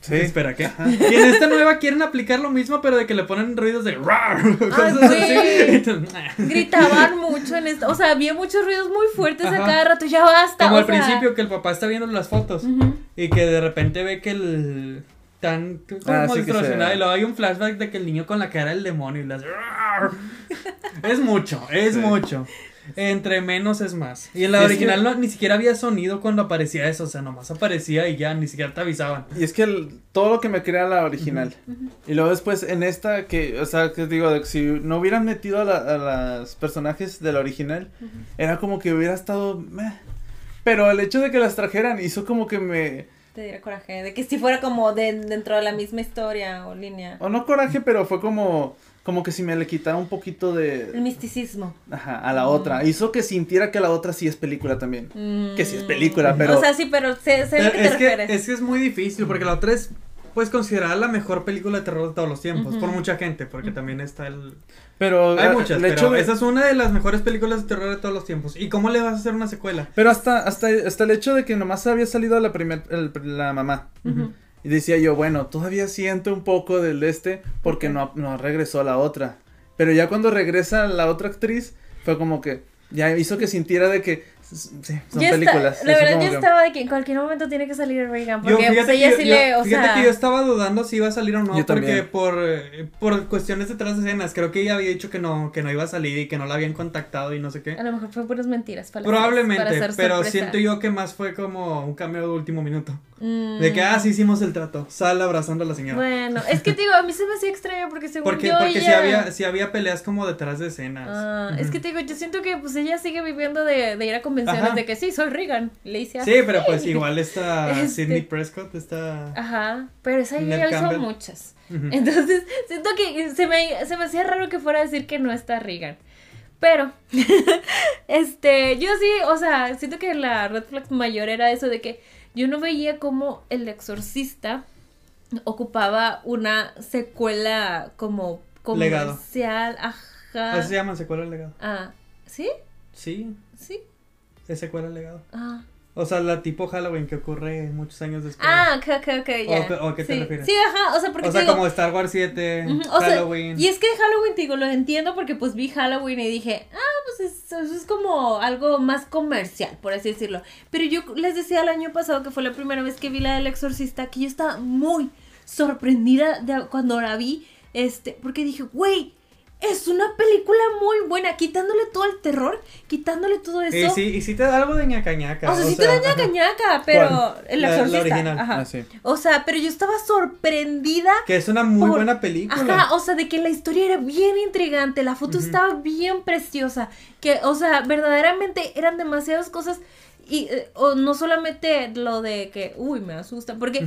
Sí. espera, ¿qué? Y en esta nueva quieren aplicar lo mismo, pero de que le ponen ruidos de rar, [LAUGHS] cosas sí. así. [LAUGHS] Gritaban mucho en esto. O sea, había muchos ruidos muy fuertes a Ajá. cada rato. Ya basta. Como o al sea. principio que el papá está viendo las fotos. Ujú. Y que de repente ve que el tan como Ah, sí distorsionado y luego hay un flashback de que el niño con la cara del demonio y las [LAUGHS] es mucho, es Sí. mucho. Entre menos es más. Y en la es original que- no, ni siquiera había sonido cuando aparecía eso, o sea, nomás aparecía y ya, ni siquiera te avisaban. Y es que el- todo lo que me crea la original. Y luego después en esta que, o sea, que digo, de que si no hubieran metido a, la- a los personajes de la original, era como que hubiera estado... meh. Pero el hecho de que las trajeran hizo como que me... Te diera coraje. De que si fuera como de, dentro de la misma historia o línea. O no coraje, pero fue como... Como que si me le quitara un poquito El de... misticismo. Ajá, a la otra. Hizo que sintiera que la otra sí es película también. Mm. Que sí es película, pero... O sea, sí, pero sé, sé a lo que te es, que, refieres. es que es muy difícil porque la otra es pues considerada la mejor película de terror de todos los tiempos por mucha gente porque también está el pero hay ah, muchas el pero hecho de- esa es una de las mejores películas de terror de todos los tiempos y cómo le vas a hacer una secuela Pero hasta, hasta, hasta el hecho de que nomás había salido la primer, el- la mamá. Ujú. Y decía yo, bueno, todavía siento un poco del de este porque no, no regresó la otra. Pero ya cuando regresa la otra actriz, fue como que ya hizo que sintiera de que sí, son Ya está- películas. la Eso verdad, yo que- estaba de que en cualquier momento tiene que salir Reagan. Yo Porque pues, fíjate, ella que, sí yo, le. O fíjate sea, que yo estaba dudando si iba a salir o no, Yo porque por, por cuestiones detrás de escenas, creo que ella había dicho que no, que no iba a salir y que no la habían contactado y no sé qué. A lo mejor fue puras mentiras. Probablemente, para hacer pero sorpresa. siento yo que más fue como un cameo de último minuto. Mm. De que, ah, sí hicimos el trato, sal abrazando a la señora. Bueno, es que te digo, a mí se me hacía extraño porque según porque yo porque sí, ella... había, sí había peleas como detrás de escenas. Ah. Es que te digo, yo siento que pues ella sigue viviendo de, de ir a convenciones Ajá. de que sí, soy Reagan. Le hice Sí, pero pues igual está [LAUGHS] Este- Sidney Prescott, está... Ajá, pero esa ya hizo muchas. Entonces, siento que se me, se me hacía raro que fuera a decir que no está Reagan. Pero, [LAUGHS] este, yo sí, o sea, siento que la red flag mayor era eso de que yo no veía cómo el exorcista ocupaba una secuela como Legado. comercial, ajá. Así se llama secuela legado. Ah, ¿sí? Sí, Sí. es secuela legado. Ah. O sea, la tipo Halloween que ocurre muchos años después. Ah, ok, ok, ok, ya. ¿O o a qué te sí. refieres? Sí, ajá, o sea, porque o sea, digo, como Star Wars 7, Ujú, o sea, Halloween. y es que Halloween, te digo, lo entiendo porque pues vi Halloween y dije, ah, pues es- eso es como algo más comercial, por así decirlo. Pero yo les decía el año pasado que fue la primera vez que vi la del exorcista, que yo estaba muy sorprendida de cuando la vi, este, porque dije, güey, es una película muy buena, quitándole todo el terror, quitándole todo eso. Y sí, y sí te da algo de ñaca ñaca. o sea, sí te da ñaca ñaca, pero ¿Cuál? el La- la exorcista. original. ajá. Ah, sí. O sea, pero yo estaba sorprendida Que es una muy Por- buena película. Ajá, o sea, de que la historia era bien intrigante, la foto estaba bien preciosa, que, o sea, verdaderamente eran demasiadas cosas Y, eh, o no solamente lo de que, uy, me asusta, porque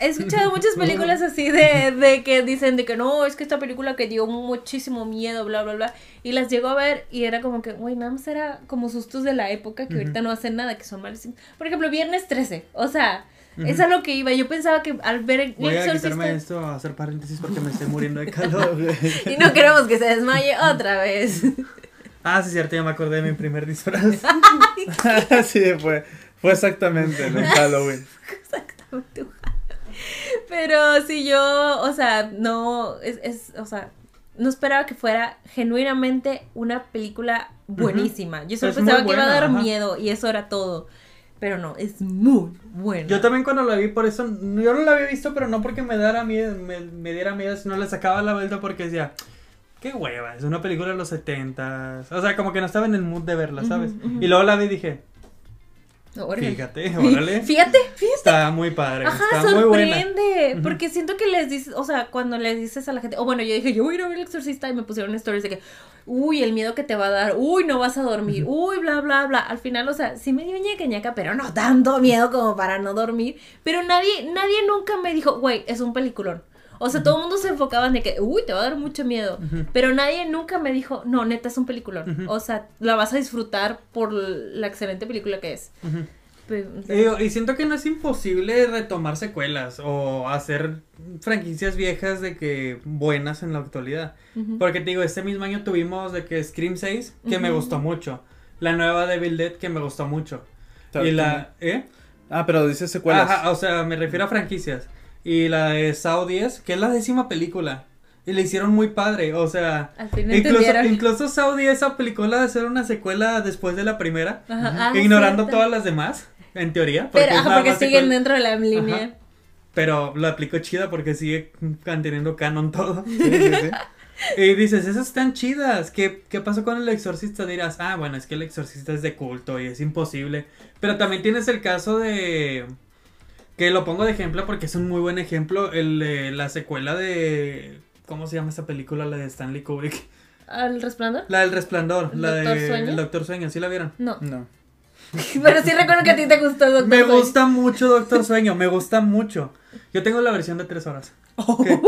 he escuchado muchas películas [LAUGHS] así de, de que dicen de que no, es que esta película que dio muchísimo miedo, bla, bla, bla, y las llego a ver y era como que, güey, nada más era como sustos de la época que ahorita no hacen nada, que son malísimos. Por ejemplo, Viernes 13, o sea, es a lo que iba, yo pensaba que al ver el Voy a quitarme esto a hacer paréntesis porque me estoy muriendo de calor. [LAUGHS] y no queremos que se desmaye [LAUGHS] otra vez. Ah, sí, cierto, ya me acordé de mi primer disfraz. [LAUGHS] sí, fue, fue exactamente en Halloween. Exactamente. Pero si yo, o sea, no, es, es, o sea, no esperaba que fuera genuinamente una película buenísima. Yo solo Es pensaba que iba a dar ajá. miedo y eso era todo. Pero no, es muy buena. Yo también cuando la vi, por eso, yo no la había visto, pero no porque me diera miedo, me, me diera miedo, sino le sacaba la vuelta porque decía, qué hueva, es una película de los 70 O sea, como que no estaba en el mood de verla, ¿sabes? Y luego la vi y dije, Órale. fíjate, [LAUGHS] órale. Fíjate, fíjate. Está muy padre, Ajá, está muy buena. sorprende. Porque siento que les dices, o sea, cuando les dices a la gente, o bueno, yo dije, yo voy a ir a ver el exorcista y me pusieron stories de que, uy, el miedo que te va a dar, uy, no vas a dormir, uy, bla, bla, bla. Al final, o sea, sí me dio ñeca ñeca, pero no tanto miedo como para no dormir. Pero nadie, nadie nunca me dijo, güey, es un peliculón. O sea, todo el mundo se enfocaba en de que, uy, te va a dar mucho miedo. Pero nadie nunca me dijo, no, neta, es un peliculón. O sea, la vas a disfrutar por la excelente película que es. Ujú. Pe- Y, y siento que no es imposible retomar secuelas o hacer franquicias viejas de que buenas en la actualidad. Porque te digo, este mismo año tuvimos de que Scream 6, que me gustó mucho. La nueva Devil Dead, que me gustó mucho. Y la... ¿Eh? Ah, pero dice secuelas. Ajá, o sea, me refiero a franquicias. Y la de Saw 10, que es la décima película. Y le hicieron muy padre, o sea... Al fin Incluso, incluso Saw 10 aplicó la de hacer una secuela después de la primera. Ajá, ah, ignorando todas las demás, en teoría. Pero, porque siguen dentro de la línea. Pero lo aplicó chida porque sigue manteniendo canon todo. Sí, sí, sí. [LAUGHS] Y dices, esas están chidas. ¿Qué, ¿Qué pasó con el exorcista? Dirás, ah, bueno, es que el exorcista es de culto y es imposible. Pero también tienes el caso de... Que lo pongo de ejemplo porque es un muy buen ejemplo. El, de la secuela de... ¿Cómo se llama esta película? La de Stanley Kubrick. ¿Al resplandor? La del resplandor. ¿El La Doctor de Sueño? El Doctor Sueño. ¿Sí la vieron? No. No. [LAUGHS] Pero sí recuerdo que a ti te gustó Doctor Me Sueño. gusta mucho Doctor [LAUGHS] Sueño. Me gusta mucho. Yo tengo la versión de tres horas. que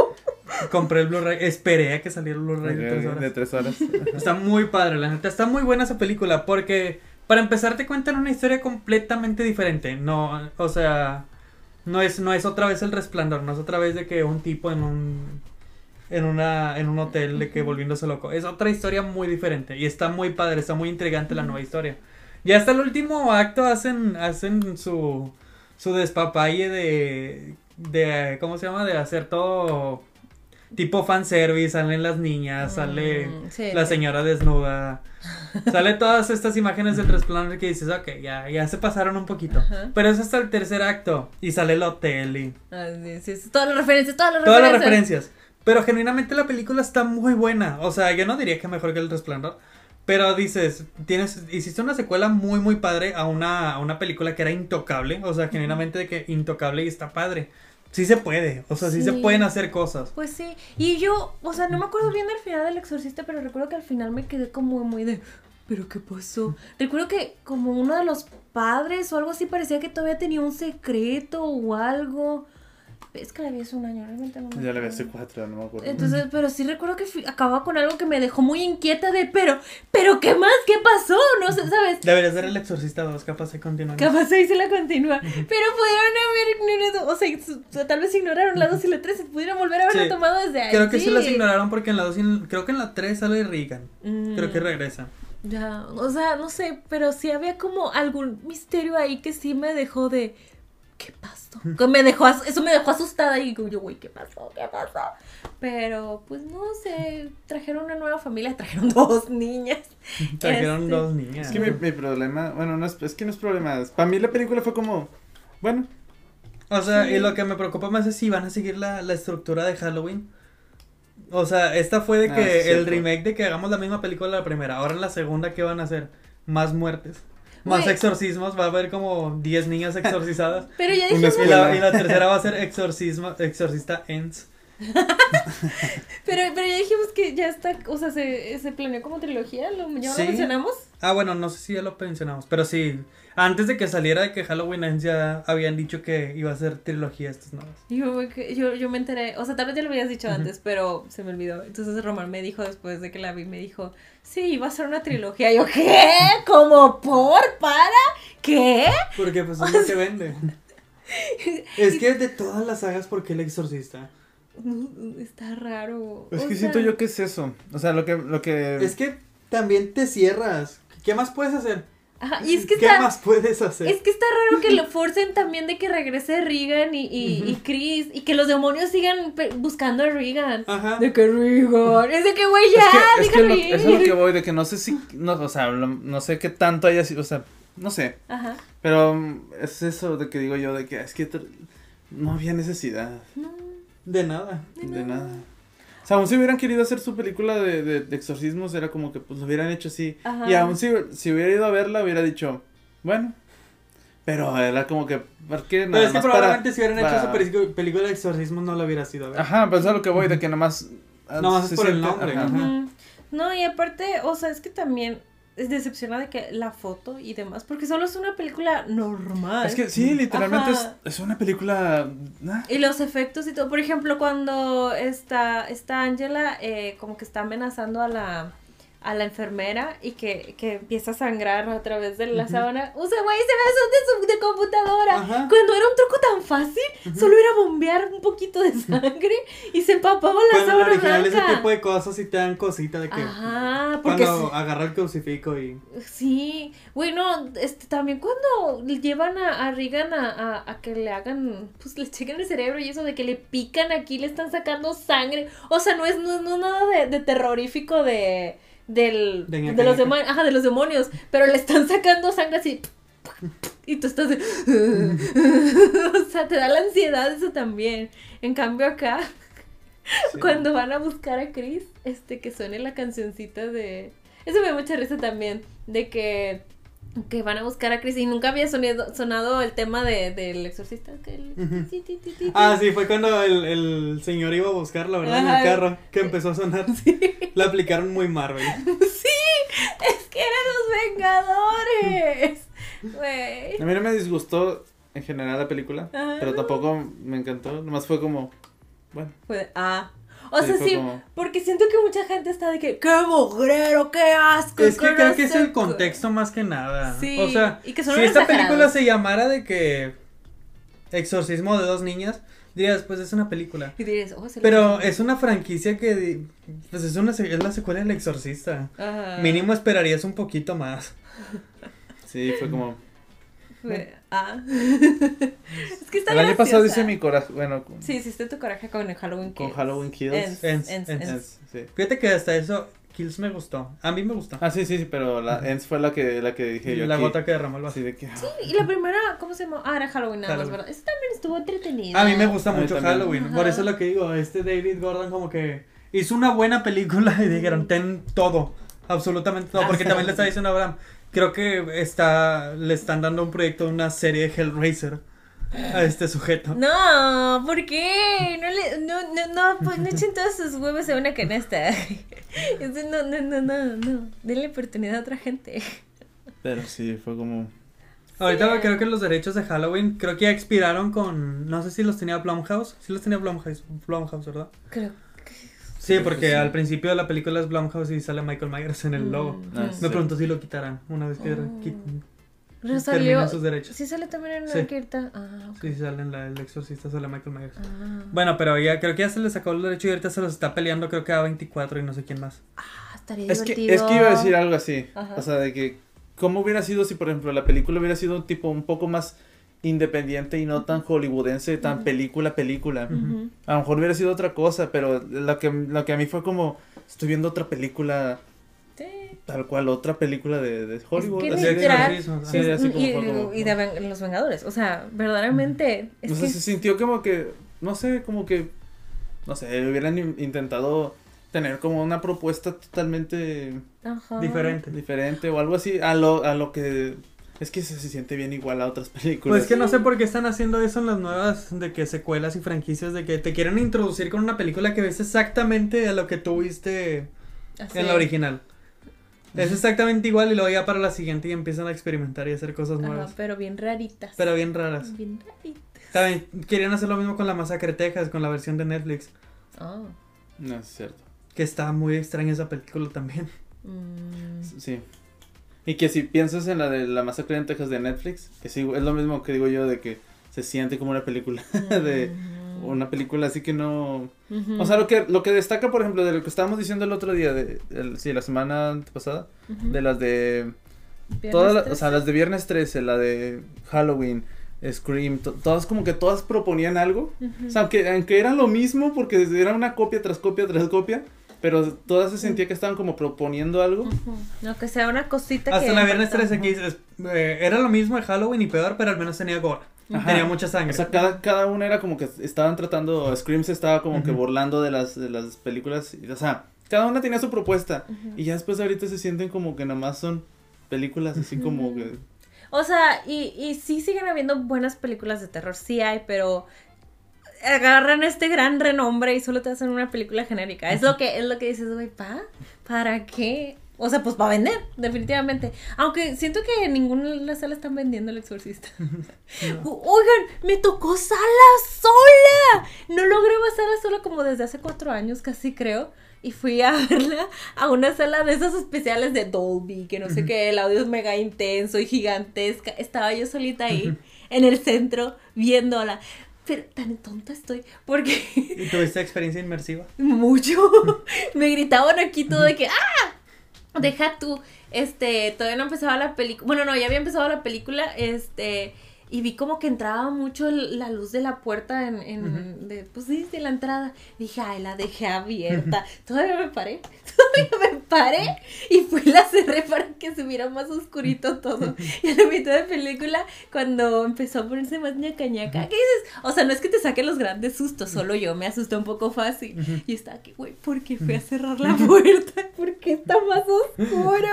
compré el Blu-ray. Esperé a que saliera el Blu-ray de tres horas. De tres horas. [LAUGHS] Está muy padre, la neta. Está muy buena esa película porque, para empezar, te cuentan una historia completamente diferente. No, o sea, no es, no es otra vez el resplandor, no es otra vez de que un tipo en un, en una, en un hotel de que volviéndose loco. Es otra historia muy diferente y está muy padre, está muy intrigante la nueva historia. Y hasta el último acto hacen, hacen su, su despapalle de, de, ¿cómo se llama? De hacer todo tipo fanservice, salen las niñas, sale Mm, sí. la señora desnuda, [LAUGHS] sale todas estas imágenes del resplandor que dices, ok, ya, ya se pasaron un poquito. Ajá. Pero es hasta el tercer acto y sale el hotel y Ah, sí, Todas las referencias, todas las todas las referencias. referencias. Pero genuinamente la película está muy buena. O sea, yo no diría que mejor que el resplandor. Pero dices, tienes, hiciste una secuela muy, muy padre a una, a una película que era intocable. O sea, genuinamente de que intocable y está padre. Sí se puede. O sea, sí, se pueden hacer cosas. Pues sí, y yo, o sea, no me acuerdo bien del final del exorcista, pero recuerdo que al final me quedé como muy de, ¿pero qué pasó? Recuerdo que como uno de los padres o algo así parecía que todavía tenía un secreto o algo. Es que la vi hace un año, realmente no me Ya le vi acuerdo. hace cuatro, no me acuerdo. Entonces, pero sí recuerdo que fui- acababa con algo que me dejó muy inquieta de, pero, pero ¿qué más? ¿Qué pasó? No sé, ¿sabes? Deberías ver el exorcista 2, capaz de continuar. Capaz ahí se la continúa. Pero pudieron haber ignorado, o sea, tal vez ignoraron la 2 y la 3, pudieron volver a haberlo Sí. tomado desde ahí. Creo que sí. las ignoraron porque en la 2 y en- creo que en la 3 sale Regan. Mm, Creo que regresa. Ya, o sea, no sé, pero sí había como algún misterio ahí que sí me dejó de. ¿Qué pasó? Que me dejó, eso me dejó asustada y yo, güey, ¿qué pasó? ¿Qué pasó? Pero, pues no sé, trajeron una nueva familia, [LAUGHS] trajeron dos niñas. [LAUGHS] Trajeron Este, dos niñas. Es que mi, mi problema, bueno, no es, es que no es problema. Para mí la película fue como, bueno, O sea, Sí. y lo que me preocupa más es si van a seguir la, la estructura de Halloween. O sea, esta fue de Ah, que el remake de que hagamos la misma película de la primera. Ahora en la segunda, ¿qué van a hacer? Más muertes. Más exorcismos. Va a haber como 10 niñas exorcizadas. [LAUGHS] Pero ya dijimos. y, la, y la tercera va a ser exorcismo, exorcista ends. [LAUGHS] Pero, pero ya dijimos que ya está, o sea, se, se planeó como trilogía, ¿lo, ¿ya Sí. lo mencionamos? Ah, bueno, no sé si ya lo mencionamos, pero sí. Antes de que saliera de que Halloween ya habían dicho que iba a ser trilogía estas nuevas. Yo, yo, yo me enteré, o sea, tal vez ya lo habías dicho antes, pero se me olvidó. Entonces Román me dijo después de que la vi, me dijo, sí, iba a ser una trilogía. Y yo, ¿qué? ¿Como por? ¿Para? ¿Qué? Porque pues es lo que vende. [LAUGHS] Es que de todas las sagas, ¿por qué el exorcista? Está raro. Es o que sea, siento yo que es eso. O sea, lo que, lo que. Es que también te cierras. ¿Qué más puedes hacer? Ajá, y es que ¿Qué está... más puedes hacer? Es que está raro que [LAUGHS] lo forcen también de que regrese Regan y, y, y Chris y que los demonios sigan buscando a Regan. Ajá. De que Regan, es de que güey Es ya, que, es que déjalo lo- ir. eso es lo que voy, de que no sé si, no, o sea, lo- no sé qué tanto haya sido, o sea, no sé, Ajá. pero mm, es eso de que digo yo, de que es que no había necesidad No, De nada. de nada. O sea, aún si hubieran querido hacer su película de, de, de exorcismos, era como que pues lo hubieran hecho así. Ajá. Y aún si, si hubiera ido a verla, hubiera dicho, bueno, pero era como que, ¿por qué? Pero Nada es que más para- probablemente si hubieran hecho para- esa película de exorcismo no la hubiera sido. a ver. Ajá, es a lo que voy, de que nomás... ah, Nomás es por el nombre, ajá. ajá. Ujú. No, y aparte, o sea, es que también es decepcionada de que la foto y demás, porque solo es una película normal. Es que sí, literalmente es, es una película... ah, Y los efectos y todo. Por ejemplo, cuando está, está Angela eh, como que está amenazando a la, a la enfermera y que, que empieza a sangrar a través de la sábana. O sea, güey, se ve eso de, su, de computadora. Ajá. Cuando era un truco tan fácil, solo era bombear un poquito de sangre y se empapaba la Cuando sábana original ese tipo de cosas sí te dan cosita de que... Ajá, porque Cuando sí- agarra el crucifijo y... Sí, bueno, este, también cuando llevan a, a Regan a, a, a que le hagan, pues le chequen el cerebro y eso de que le pican aquí, le están sacando sangre, o sea, no es, no, no nada de, de terrorífico de, del, De los demonios, ajá, de los demonios, pero le están sacando sangre así, y tú estás de, [LAUGHS] o sea, te da la ansiedad eso también, en cambio acá, sí. cuando van a buscar a Chris, este, que suene la cancioncita de... Eso me da mucha risa también, de que, que van a buscar a Chris y nunca había sonido, sonado el tema de, del exorcista. Que el- Ujú. ti, ti, ti, ti, ti. Ah, sí, fue cuando el, el señor iba a buscarla, ¿verdad? En el carro, que empezó a sonar. [LAUGHS] La aplicaron muy Marvel. [LAUGHS] Sí, es que eran los Vengadores. Güey. A mí no me disgustó en general la película, Ajá. pero tampoco me encantó, nomás fue como, bueno, Fue- ah. O Sí, sea, sí, como- porque siento que mucha gente está de que, qué mugrero, qué asco. Es que creo que es el qué". contexto más que nada. Sí, O sea, y que si esta exagerados. película se llamara de que Exorcismo de dos niñas, dirías, pues es una película. Y dirías, oh, Pero es una franquicia que, pues es, una, es la secuela del Exorcista. Ajá. Mínimo esperarías un poquito más. [LAUGHS] sí, fue como, Fue- Ah. [LAUGHS] es que está el año pasado hice mi coraje, bueno, con, Sí, hiciste tu coraje con el Halloween con Kills. Halloween Kills. Ends, Ends, ends, ends. ends. Es- sí. Fíjate que hasta eso, Kills me gustó. A mí me gustó. Ah, sí, sí, sí, pero la Ends fue la que, la que dije yo la aquí. gota que derramó el vaso. Así de que, ah, Y la primera, ¿cómo se llama? Ah, era Halloween nada también estuvo entretenida. A mí me gusta A mucho también. Halloween. Ajá. Por eso es lo que digo. Este David Gordon como que hizo una buena película y dijeron, ten todo. Absolutamente todo. Porque también le está diciendo a Abraham. Creo que está, le están dando un proyecto de una serie de Hellraiser a este sujeto. No, ¿por qué? No le, no, no, no, pues no echen todos sus huevos en una canasta. [LAUGHS] No, no, no, no, no. Denle oportunidad a otra gente. pero sí, fue como, Ahorita Sí. creo que los derechos de Halloween creo que ya expiraron con, no sé si los tenía Blumhouse. Sí los tenía Blumhouse, Blumhouse ¿verdad? Creo Sí, Sí, porque sí. al principio de la película es Blumhouse y sale Michael Myers en el logo. Mm, Ah, sí. Me pregunto si lo quitarán una vez que Oh. salió. sus derechos. Sí sale también en Sí. la quinta. Ah. Sí, sale en la, el exorcista, sale Michael Myers. Ah. Bueno, pero ya creo que ya se le sacó el derecho y ahorita se los está peleando, creo que a 24 y no sé quién más. Ah, estaría es que, divertido. es que iba a decir algo así, Ajá. o sea, de que, ¿cómo hubiera sido si, por ejemplo, la película hubiera sido un tipo un poco más independiente y no tan hollywoodense, tan película, película? A lo mejor hubiera sido otra cosa, pero lo que, lo que a mí fue como, estoy viendo otra película, Sí. tal cual, otra película de, de Hollywood. que literal- exorcismo, Sí, Es- así como y, fue como- y de los Vengadores. O sea, verdaderamente. Es o sea, que se sintió como que, no sé, como que, no sé, hubieran in- intentado tener como una propuesta totalmente Ajá. Diferente. diferente o algo así a lo, a lo que Es que se, se siente bien igual a otras [LAUGHS] películas. Pues que no sé por qué están haciendo eso en las nuevas de que secuelas y franquicias de que te quieren introducir con una película que ves exactamente a lo que tú viste Así. en la original. Es exactamente igual y luego ya para la siguiente y empiezan a experimentar y hacer cosas Ajá, nuevas. pero bien raritas. Pero bien raras. Bien raritas. También querían hacer lo mismo con la Masacre de Texas, con la versión de Netflix. Oh. No, es cierto. Que está muy extraña esa película también. Mm. Sí. Y que si piensas en la de la masacre en Texas de Netflix, que sí, es lo mismo que digo yo de que se siente como una película [LAUGHS] de una película así que no. O sea lo que lo que destaca por ejemplo de lo que estábamos diciendo el otro día de el- sí la semana pasada de las de todas las- o 13. sea las de viernes 13 la de Halloween Scream to- todas como que todas proponían algo. Ujú. o sea aunque aunque era lo mismo porque era una copia tras copia tras copia pero todas se sentía que estaban como proponiendo algo. No, que sea una cosita que... Hasta la viernes falta. 13 que dices, eh, era lo mismo de Halloween y peor, pero al menos tenía gore. Ajá. Tenía mucha sangre. O sea, cada, cada una era como que estaban tratando, Scream se estaba como que burlando de las, de las películas, y, o sea, cada una tenía su propuesta, y ya después ahorita se sienten como que nomás son películas así como que... O sea, y, y sí siguen habiendo buenas películas de terror, sí hay, pero agarran este gran renombre y solo te hacen una película genérica. Es lo que, es lo que dices, güey, ¿pa? ¿Para qué? O sea, pues para vender, definitivamente. Aunque siento que en ninguna de las salas están vendiendo el exorcista. [LAUGHS] Oigan, me tocó sala sola. No logré sala sola como desde hace cuatro años, casi creo. Y fui a [LAUGHS] verla a una sala de esas especiales de Dolby, que no sé qué, el audio es mega intenso y gigantesca. Estaba yo solita ahí, en el centro, viéndola. Pero tan tonta estoy, porque ¿Y tuviste experiencia inmersiva? [LAUGHS] mucho. Me gritaban aquí todo de que ¡ah! Deja tú, este, todavía no empezaba la película. Bueno, no, ya había empezado la película, este, y vi como que entraba mucho el- la luz de la puerta en, en de, pues sí, de la entrada. Dije, ay, la dejé abierta. Todavía me paré, [LAUGHS] todavía me paré y fui y la cerré para que se viera más oscurito todo. Y a la mitad de película, cuando empezó a ponerse más ñaca ñaca, ¿qué dices? O sea, no es que te saquen los grandes sustos, solo yo me asusté un poco fácil. Y estaba aquí, güey, ¿por qué fui a cerrar la puerta? ¿Por qué está más oscuro?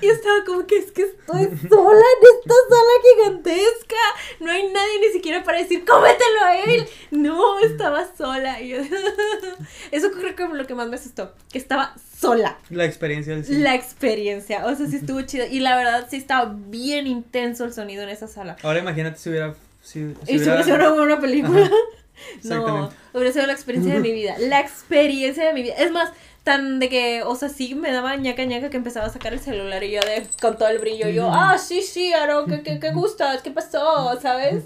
Y estaba como que es que estoy sola en esta sala gigantesca. No hay nadie ni siquiera para decir, cómetelo a él. No, estaba sola. Y yo- [LAUGHS] Eso creo que lo que más me asustó, que estaba sola. La experiencia del cine. La experiencia, o sea, sí estuvo chido. Y la verdad, sí estaba bien intenso el sonido en esa sala. Ahora imagínate si hubiera... Si, si Y si hubiera sido una película. Ajá, [LAUGHS] No, hubiera sido la experiencia de mi vida. La experiencia de mi vida. Es más, tan de que, o sea, sí me daba ñaca ñaca que empezaba a sacar el celular y yo de, con todo el brillo, yo, ah, sí, sí, Aro, ¿qué, qué, qué gustas? ¿Qué pasó? ¿Sabes?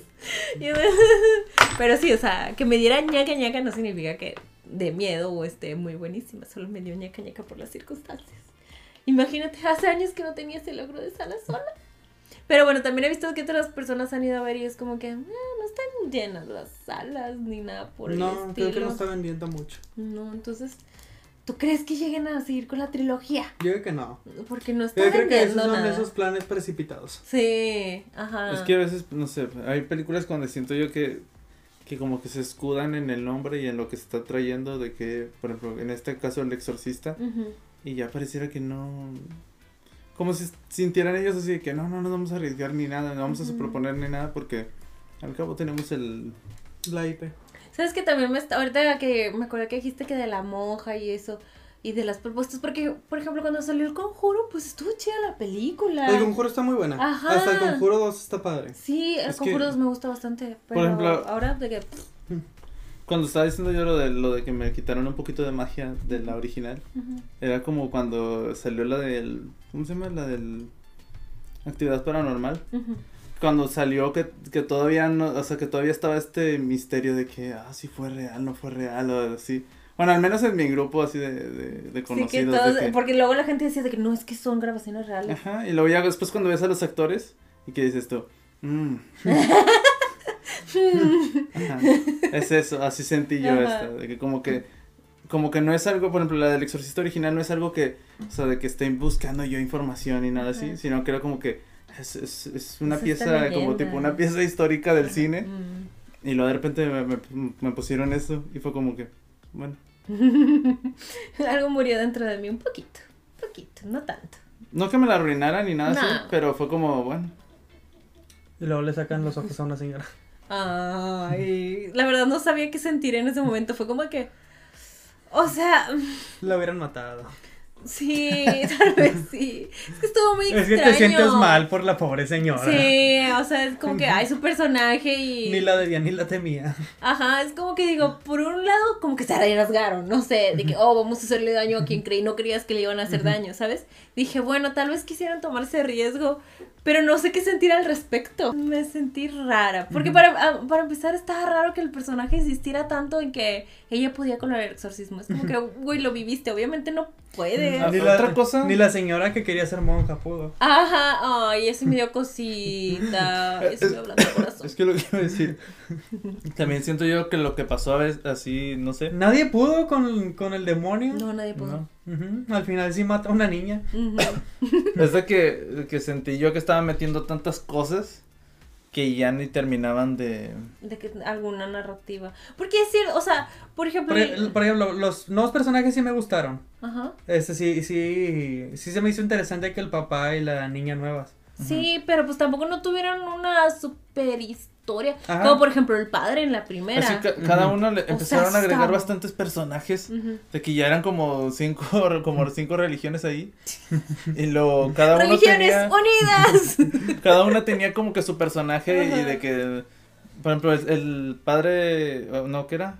Y [LAUGHS] Pero sí, o sea, que me diera ñaca ñaca no significa que de miedo o esté muy buenísima, solo me dio ñaca ñaca por las circunstancias. Imagínate, hace años que no tenía ese logro de sala sola. Pero bueno, también he visto que otras personas han ido a ver y es como que "Ah, no están llenas las salas ni nada por el No, estilo. creo que no está vendiendo mucho. No, entonces, ¿tú crees que lleguen a seguir con la trilogía? Yo creo que no. Porque no está Yo creo que esos son nada. esos planes precipitados. Sí, ajá. Es que a veces, no sé, hay películas cuando siento yo que, que como que se escudan en el nombre y en lo que se está trayendo, de que, por ejemplo, en este caso El Exorcista, y ya pareciera que no... Como si sintieran ellos así de que no, no nos vamos a arriesgar ni nada, no vamos a Ujú. proponer ni nada porque al cabo tenemos el... La IP. ¿Sabes que también me está, ahorita que me acuerdo que dijiste que de la monja y eso, y de las propuestas, porque, por ejemplo, cuando salió el conjuro, pues estuvo chida la película. El conjuro está muy buena. Ajá. Hasta el conjuro 2 está padre. Sí, el Es que- conjuro 2 me gusta bastante, pero ejemplo- ahora de que... Cuando estaba diciendo yo lo de, lo de que me quitaron un poquito de magia de la original, era como cuando salió la del... ¿Cómo se llama? La del... Actividad paranormal. Ujú. Cuando salió que, que todavía no, o sea, que todavía estaba este misterio de que, ah, si fue real, no fue real, o así. Bueno, al menos en mi grupo así de, de, de Sí, conocidos. de que- porque luego la gente decía de que no, es que son grabaciones reales. Ajá, y luego ya después cuando ves a los actores y que dices tú, mm. [LAUGHS] Ajá, es eso, así sentí yo esta, de que como que, como que no es algo, por ejemplo, la del exorcista original no es algo que, o sea, de que estén buscando yo información y nada así, sino que era como que es, es, es una Es pieza, como tipo una pieza histórica del cine, Mm. y luego de repente me, me, me pusieron eso y fue como que, bueno, [LAUGHS] Algo murió dentro de mí un poquito, poquito, no tanto. no que me la arruinaran ni nada así, No. pero fue como, bueno, Y luego le sacan los ojos a una señora. Ay, la verdad no sabía qué sentir en ese momento. Fue como que. O sea, La hubieran matado. Sí, [LAUGHS] tal vez sí. Es que estuvo muy Es que extraño. te sientes mal por la pobre señora. Sí, o sea, es como que hay su personaje y. Ni la debía ni la temía. Ajá, es como que digo, por un lado, como que se arriesgaron, no sé, de que, oh, vamos a hacerle daño a quien creí, no creías que le iban a hacer daño, ¿sabes? Dije, bueno, tal vez quisieran tomarse riesgo, pero no sé qué sentir al respecto. Me sentí rara, porque para, ah, para empezar estaba raro que el personaje insistiera tanto en que ella podía con el exorcismo. Es como que, [LAUGHS] güey, lo viviste, obviamente no puede. Ni otra cosa. Ni la señora que quería ser monja pudo. Ajá, ay, eso me dio cosita, [LAUGHS] eso me hablando el corazón. Es que lo que iba a decir. [LAUGHS] También siento yo que lo que pasó a veces así, no sé. Nadie pudo con, con el demonio. No, nadie pudo. ¿no? Al final sí mata a una niña. Ujú. Es de que, que sentí yo que estaba metiendo tantas cosas que ya ni terminaban de. de que alguna narrativa. Porque es cierto, o sea, por ejemplo. Por, ej- por ejemplo, los nuevos personajes sí me gustaron. Ajá. Este sí, sí, sí se me hizo interesante que el papá y la niña nuevas. Sí, pero pues tampoco no tuvieron una super historia. Ajá. Como por ejemplo el padre en la primera. Así ca- cada Ujú. uno le sea, empezaron a agregar estaba- bastantes personajes. Ujú. De que ya eran como cinco, [LAUGHS] como cinco religiones ahí. Y luego cada uno Religiones tenía. unidas. [LAUGHS] Cada una tenía como que su personaje y de que. Por ejemplo, el, el padre. No, ¿qué era?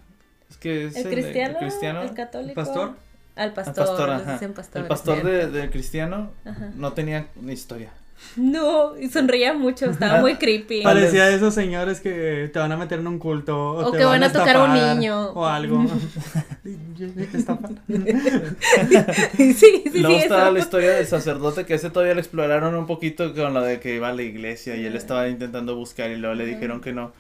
Es que es el cristiano, cristiano. el católico. ¿El pastor? Al El pastor, pastor, les ajá. pastor, El pastor de, del cristiano Ajá. no tenía ni historia. No, y sonreía mucho, estaba muy creepy. Vale. Parecía de esos señores que te van a meter en un culto. O, O te que van a tocar a un niño. O algo. [LAUGHS] [LAUGHS] Sí, sí, Y sí, luego eso. estaba la historia del sacerdote que ese todavía lo exploraron un poquito con lo de que iba a la iglesia y él estaba intentando buscar y luego le dijeron que no.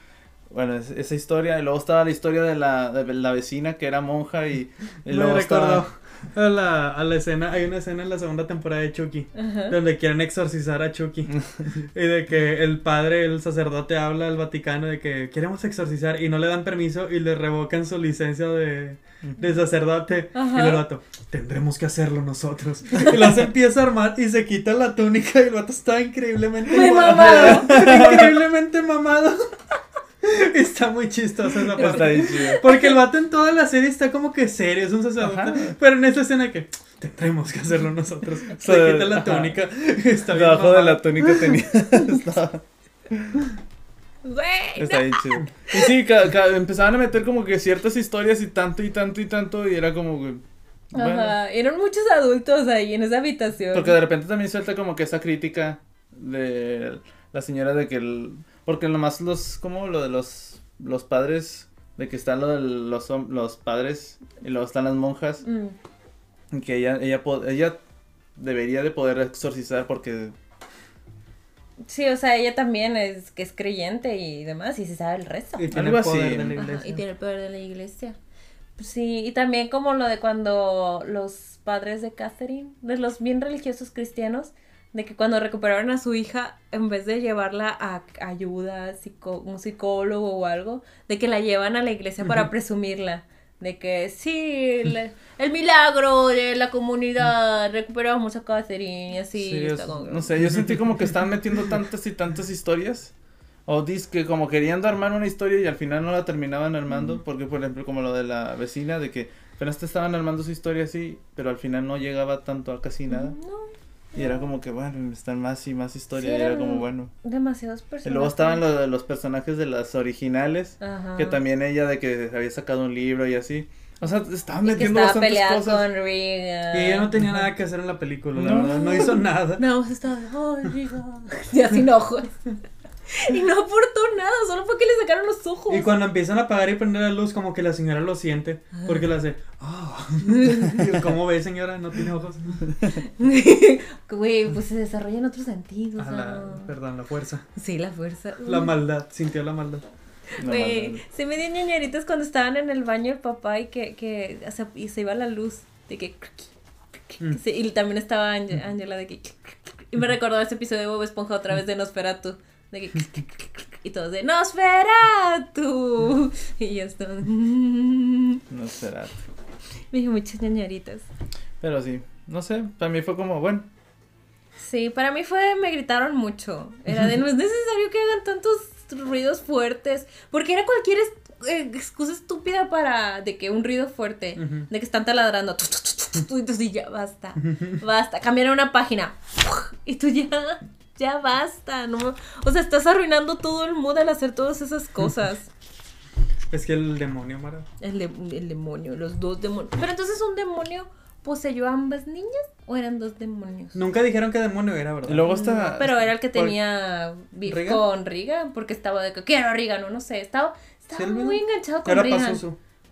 Bueno, es- esa historia. Y luego estaba la historia de la, de la vecina que era monja y, y luego recordó estaba... a la, a la escena, hay una escena en la segunda temporada de Chucky, Ajá. donde quieren exorcizar a Chucky. [LAUGHS] y de que el padre, el sacerdote habla al Vaticano de que queremos exorcizar y no le dan permiso y le revocan su licencia de, de sacerdote. Ajá. Y el vato, tendremos que hacerlo nosotros. Y se empieza a armar y se quita la túnica y el vato está increíblemente Muy mamado. mamado. [LAUGHS] increíblemente mamado. [LAUGHS] Está muy chistosa esa parte. Está bien chido. Porque el vato en toda la serie está como que serio, es un sacerdote. Ajá. Pero en esa escena que tendremos que hacerlo nosotros. [LAUGHS] Se quita la ajá. túnica. Está bien Debajo de la túnica tenía... [LAUGHS] estaba, está bien chido. Y sí, ca- ca- empezaban a meter como que ciertas historias y tanto y tanto y tanto y era como que... Bueno, Ajá, eran muchos adultos ahí en esa habitación. Porque de repente también suelta como que esa crítica de la señora de que el... Porque nomás los... como lo de los... Los padres... De que están lo de los, los padres y luego están las monjas. Mm. y Que ella, ella, ella debería de poder exorcizar porque... Sí, o sea, ella también es que es creyente y demás, y se sabe el resto. Y tiene el poder así. de la Ajá, iglesia. y tiene el poder de la iglesia. Pues Sí, y también como lo de cuando los padres de Catherine, de los bien religiosos cristianos, de que cuando recuperaron a su hija, en vez de llevarla a ayuda, psico- un psicólogo o algo, de que la llevan a la iglesia para presumirla. De que sí, le- el milagro de la comunidad, recuperamos a Catherine y así. Sí, está no sé, yo sentí como que estaban metiendo tantas y tantas historias. O que como queriendo armar una historia y al final no la terminaban armando. Porque, por ejemplo, como lo de la vecina, de que apenas te estaban armando su historia así, pero al final no llegaba tanto a casi nada. No, Y era como que, bueno, están más y más historia. Sí, y era como, bueno. demasiados Y personajes. luego estaban lo de los personajes de las originales. Ajá. Que también ella de que había sacado un libro y así. O sea, estaban Y metiendo estaba bastantes cosas. con Regan. Y ella no tenía nada que hacer en la película, la No. verdad. No hizo nada. [LAUGHS] No, se estaba. Ay, Regan. Ya sin ojos. [LAUGHS] Y no aportó nada, solo fue que le sacaron los ojos. Y cuando empiezan a apagar y prender la luz, como que la señora lo siente. Porque le hace, ah. [LAUGHS] ¿Cómo ve, señora? No tiene ojos. [LAUGHS] Güey, pues se desarrolla en otros sentidos. Ah, la, ah. perdón, la fuerza. Sí, la fuerza. La maldad, sintió la maldad. Güey, se me dio ñañaritas cuando estaban en el baño el papá y que, que o sea, y se iba la luz. De que. Mm. Sí, y también estaba Ange- Angela de que. Y me recordó ese episodio de Bob Esponja otra vez de Nosferatu. De que. Y todos de Nosferatu. [LAUGHS] Y yo estaba. Me No será. dio muchas ñañaritas. Pero sí, no sé, para mí fue como, bueno. Sí, para mí fue, me gritaron mucho. Era de, [LAUGHS] no es necesario que hagan tantos ruidos fuertes. Porque era cualquier eh, excusa estúpida para, de que un ruido fuerte, Ujú. de que están taladrando. Y tú sí, ya basta, [LAUGHS] basta. Cambiar una página. Y tú ya, ya basta. No, o sea, estás arruinando todo el mood al hacer todas esas cosas. [LAUGHS] Es que el demonio, Mara. El, de- el demonio, los dos demonios. Pero entonces un demonio poseyó a ambas niñas o eran dos demonios? Nunca dijeron que demonio era, ¿verdad? Luego está. No, pero era el que tenía ¿Regan? con Riga, porque estaba de que quiero a Riga, no, no sé, estaba, estaba ¿Sí, el muy enganchado con Era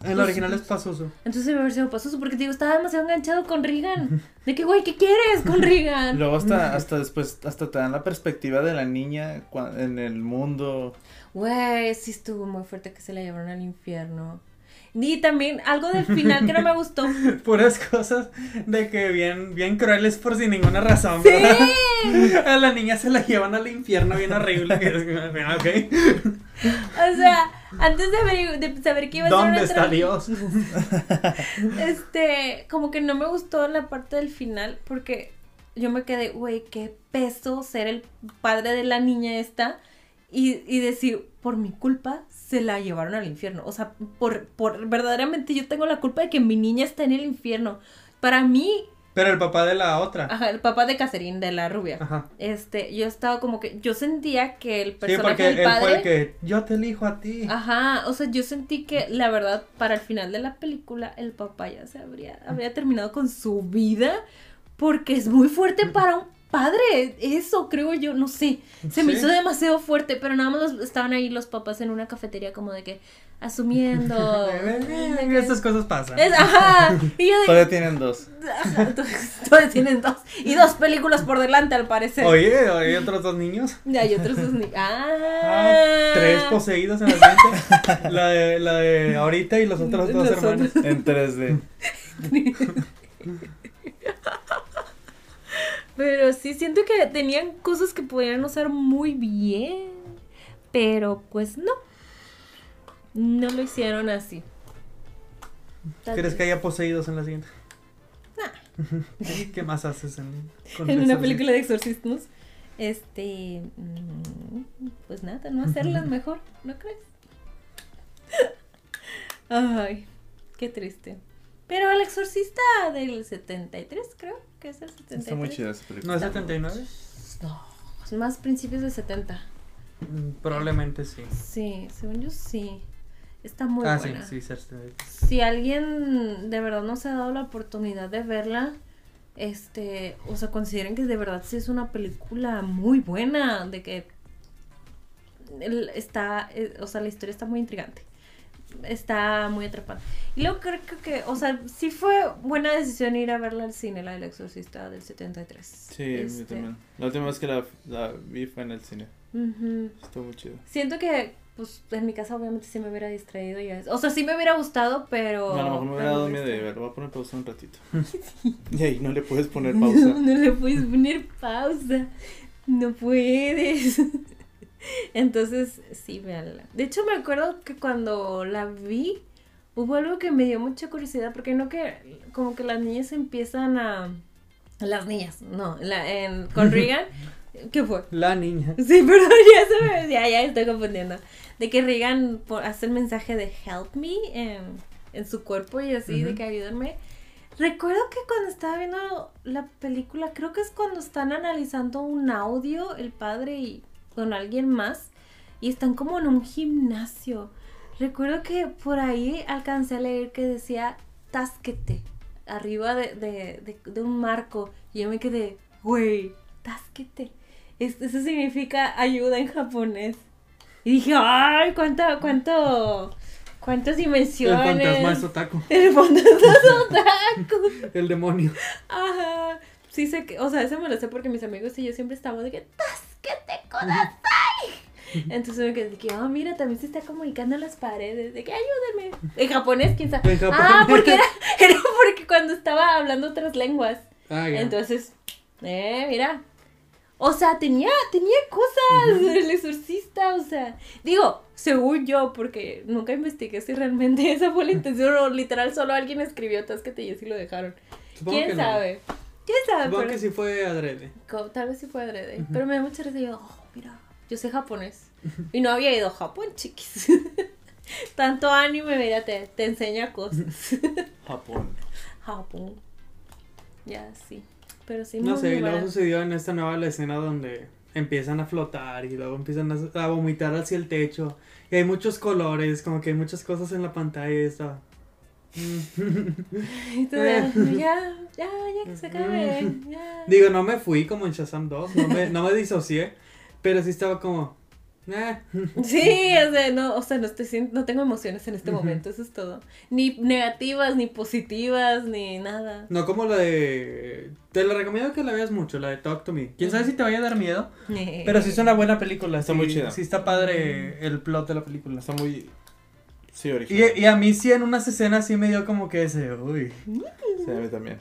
Pazuzu. El Pues- original es Pazuzu. Entonces debe haber sido pasoso, porque te digo, estaba demasiado enganchado con Rigan. De que, güey, ¿qué quieres con Rigan? Luego hasta, hasta después, hasta te dan la perspectiva de la niña en el mundo. Güey, sí estuvo muy fuerte que se la llevaron al infierno. Y también algo del final que no me gustó. [LAUGHS] Puras cosas de que bien, bien crueles por sin ninguna razón, ¡Sí! ¿verdad? [LAUGHS] A la niña se la llevan al infierno bien horrible. [LAUGHS] ok. O sea, antes de, averigu- de saber que iba a ser ¿Dónde está Dios? Este, como que no me gustó la parte del final porque yo me quedé, güey, qué peso ser el padre de la niña esta y, y decir, por mi culpa se la llevaron al infierno. O sea, por, por verdaderamente yo tengo la culpa de que mi niña está en el infierno. Para mí, Pero el papá de la otra. ajá, el papá de Catherine, de la rubia. Ajá. Este, yo estaba como que, yo sentía que el Sí, personaje porque del él padre... fue el que yo te elijo a ti. Ajá, o sea, yo sentí que la verdad, para el final de la película, el papá ya se habría, habría terminado con su vida, porque es muy fuerte para un padre, eso creo yo, no sé, se me Sí. hizo demasiado fuerte, pero nada más los- estaban ahí los papás en una cafetería como de que, asumiendo. [LAUGHS] de que- Estas cosas pasan. es, ajá, y yo de Todavía tienen dos. ajá, [LAUGHS] todos tienen dos, y dos películas por delante al parecer. Oye, hay otros dos niños. Y hay otros dos ni- ah, Ah, tres poseídos en la siguiente. La de, la de ahorita y los otros dos Los hermanos. otros. En 3D. [LAUGHS] Pero sí, siento que tenían cosas que podían usar muy bien. Pero pues no. No lo hicieron así. Tal ¿Crees vez. que haya poseídos en la siguiente? [LAUGHS] ¿Qué más haces en, con En una película de exorcismos. Este. mm, Pues nada, no hacerlas mejor, ¿no crees? [LAUGHS] Ay, qué triste. Pero el exorcista del 73, creo que es el 73. Está muy chida esa ¿No película. es 79? No, es más principios de 70. Mm, Probablemente sí. Sí, según yo sí. Está muy ah, buena. sí, sí, sí. Si alguien de verdad no se ha dado la oportunidad de verla, este, o sea, consideren que de verdad sí es una película muy buena, de que está, eh, o sea, la historia está muy intrigante. Está muy atrapante. Y luego creo que- que, o sea, sí fue buena decisión ir a verla al cine, la del exorcista del 73. Sí, Este, también. La última vez que la, la vi fue en el cine. ujú. Estuvo muy chido. Siento que, pues, en mi casa obviamente sí me hubiera distraído ya. O sea, sí me hubiera gustado, pero... No, a lo mejor me hubiera dado miedo de ver. Voy a poner pausa un ratito. [LAUGHS] y ahí no le puedes poner No, pausa. no le puedes poner pausa. No puedes. [LAUGHS] Entonces, sí, véanla. De hecho, me acuerdo que cuando la vi, hubo algo que me dio mucha curiosidad, porque no que, como que las niñas empiezan a... Las niñas, no, la, en, con [LAUGHS] Regan, ¿qué fue? La niña. [LAUGHS] Sí, perdón, ya se me ya, ya estoy confundiendo. De que Regan hace el mensaje de help me en, en su cuerpo y así, de Ujú. que ayúdenme. Recuerdo que cuando estaba viendo la película, creo que es cuando están analizando un audio, el padre y con alguien más, y están como en un gimnasio. Recuerdo que por ahí alcancé a leer que decía tásquete, arriba de, de, de, de un marco, y yo me quedé, güey, tásquete. Es- Eso significa ayuda en japonés. Y dije, ay, cuánto, cuánto, cuántas El dimensiones. fantasma es otaku. El fantasma es otaku. [LAUGHS] [LAUGHS] El demonio. Ajá. Sí sé que, o sea, eso me lo sé porque mis amigos y yo siempre estábamos de que, ¡Tasquete kudasai! [LAUGHS] Entonces me quedé de que, ah, mira, también se está comunicando las paredes, de que ayúdenme. En japonés, quién sabe. En japonés. Ah, porque era, [LAUGHS] era porque cuando estaba hablando otras lenguas. Ah, ya. Entonces, eh, mira. O sea, tenía, tenía cosas del exorcista, o sea, digo, según yo, porque nunca investigué si realmente [LAUGHS] esa fue la intención o literal solo alguien escribió Tásquete y así lo dejaron. Supongo ¿Quién que no. ¿Quién sabe? Supongo Pero- que sí fue adrede. tal vez sí fue adrede. Pero me da mucha risa. y Yo, oh, mira, yo sé japonés. Y no había ido a Japón, chiquis. [LAUGHS] Tanto anime, mira, te, te enseña cosas. [LAUGHS] Japón. Japón. Ya, sí. Pero sí, No muy, sé, muy y luego sucedió en esta nueva la escena donde empiezan a flotar y luego empiezan a, a vomitar hacia el techo. Y hay muchos colores, como que hay muchas cosas en la pantalla y está. Y tú de, ya, ya, ya que se acabe. Ya. Digo, no me fui como en Shazam 2, no me, no me disocié, pero sí estaba como. "Eh". Sí, o sea, no, o sea, no, estoy, sin- no tengo emociones en este momento, eso es todo. Ni negativas, ni positivas, ni nada. No como la de. Te la recomiendo que la veas mucho, la de Talk to Me. Quién sabe si te vaya a dar miedo, pero sí es una buena película. Está sí- muy chida. Sí está padre el plot de la película. Está muy. Sí, Y, original. y a mí sí en unas escenas sí me dio como que ese, uy. Sí, a mí también.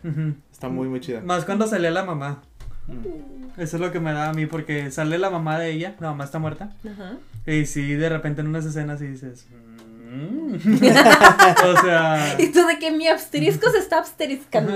Está muy, muy chida. Más cuando salía la mamá. Mm. Eso es lo que me da a mí, porque sale la mamá de ella, la mamá está muerta. Ajá. Y sí, de repente en unas escenas sí dices. [LAUGHS] "Mm". [LAUGHS] o sea. Y tú de que mi asterisco se está asteriscando.